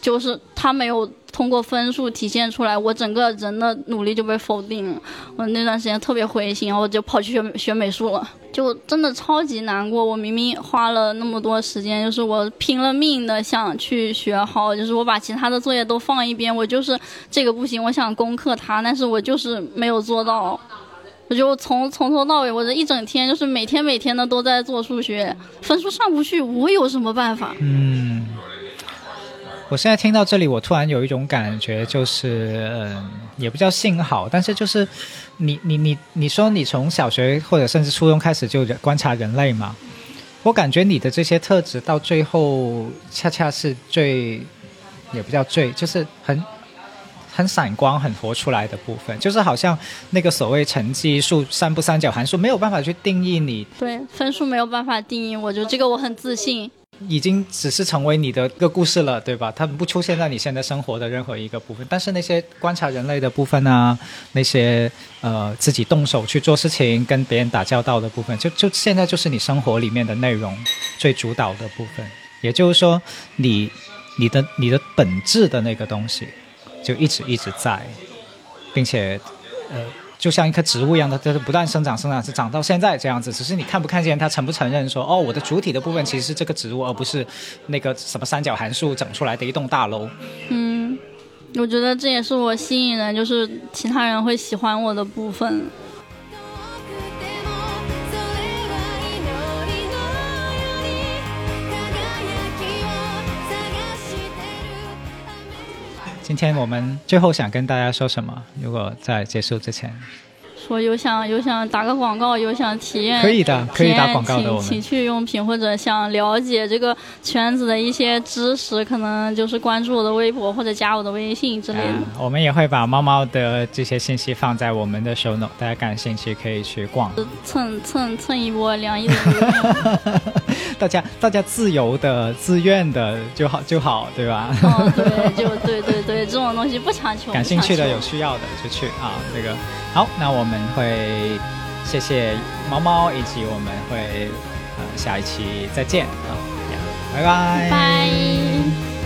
就是他没有通过分数体现出来，我整个人的努力就被否定了。我那段时间特别灰心，我就跑去学学美术了，就真的超级难过。我明明花了那么多时间，就是我拼了命的想去学好，就是我把其他的作业都放一边，我就是这个不行，我想攻克它，但是我就是没有做到。我就从从头到尾，我这一整天就是每天每天的都在做数学，分数上不去，我有什么办法？嗯，我现在听到这里，我突然有一种感觉，就是嗯，也不叫幸好，但是就是你你你你说你从小学或者甚至初中开始就观察人类嘛，我感觉你的这些特质到最后恰恰是最也不叫最，就是很。很闪光、很活出来的部分，就是好像那个所谓成绩数、三不三角函数没有办法去定义你。对，分数没有办法定义，我觉得这个我很自信。已经只是成为你的一个故事了，对吧？它不出现在你现在生活的任何一个部分。但是那些观察人类的部分啊，那些呃自己动手去做事情、跟别人打交道的部分，就就现在就是你生活里面的内容最主导的部分。也就是说，你、你的、你的本质的那个东西。就一直一直在，并且，呃，就像一棵植物一样的，就是不断生长、生长，是长到现在这样子。只是你看不看见它，承不承认说，哦，我的主体的部分其实是这个植物，而不是那个什么三角函数整出来的一栋大楼。嗯，我觉得这也是我吸引人，就是其他人会喜欢我的部分。今天我们最后想跟大家说什么？如果在结束之前。我有想有想打个广告，有想体验可以的，可以打广告的。情趣用品或者想了解这个圈子的一些知识，可能就是关注我的微博或者加我的微信之类的。我们也会把猫猫的这些信息放在我们的 show note，大家感兴趣可以去逛，蹭蹭蹭一波凉意的。大家大家自由的、自愿的就好就好，对吧？哦，对，就对对对，这种东西不强求。感兴趣的、有需要的就去啊，这个好，那我们。会谢谢猫猫，以及我们会呃下一期再见啊，拜拜拜。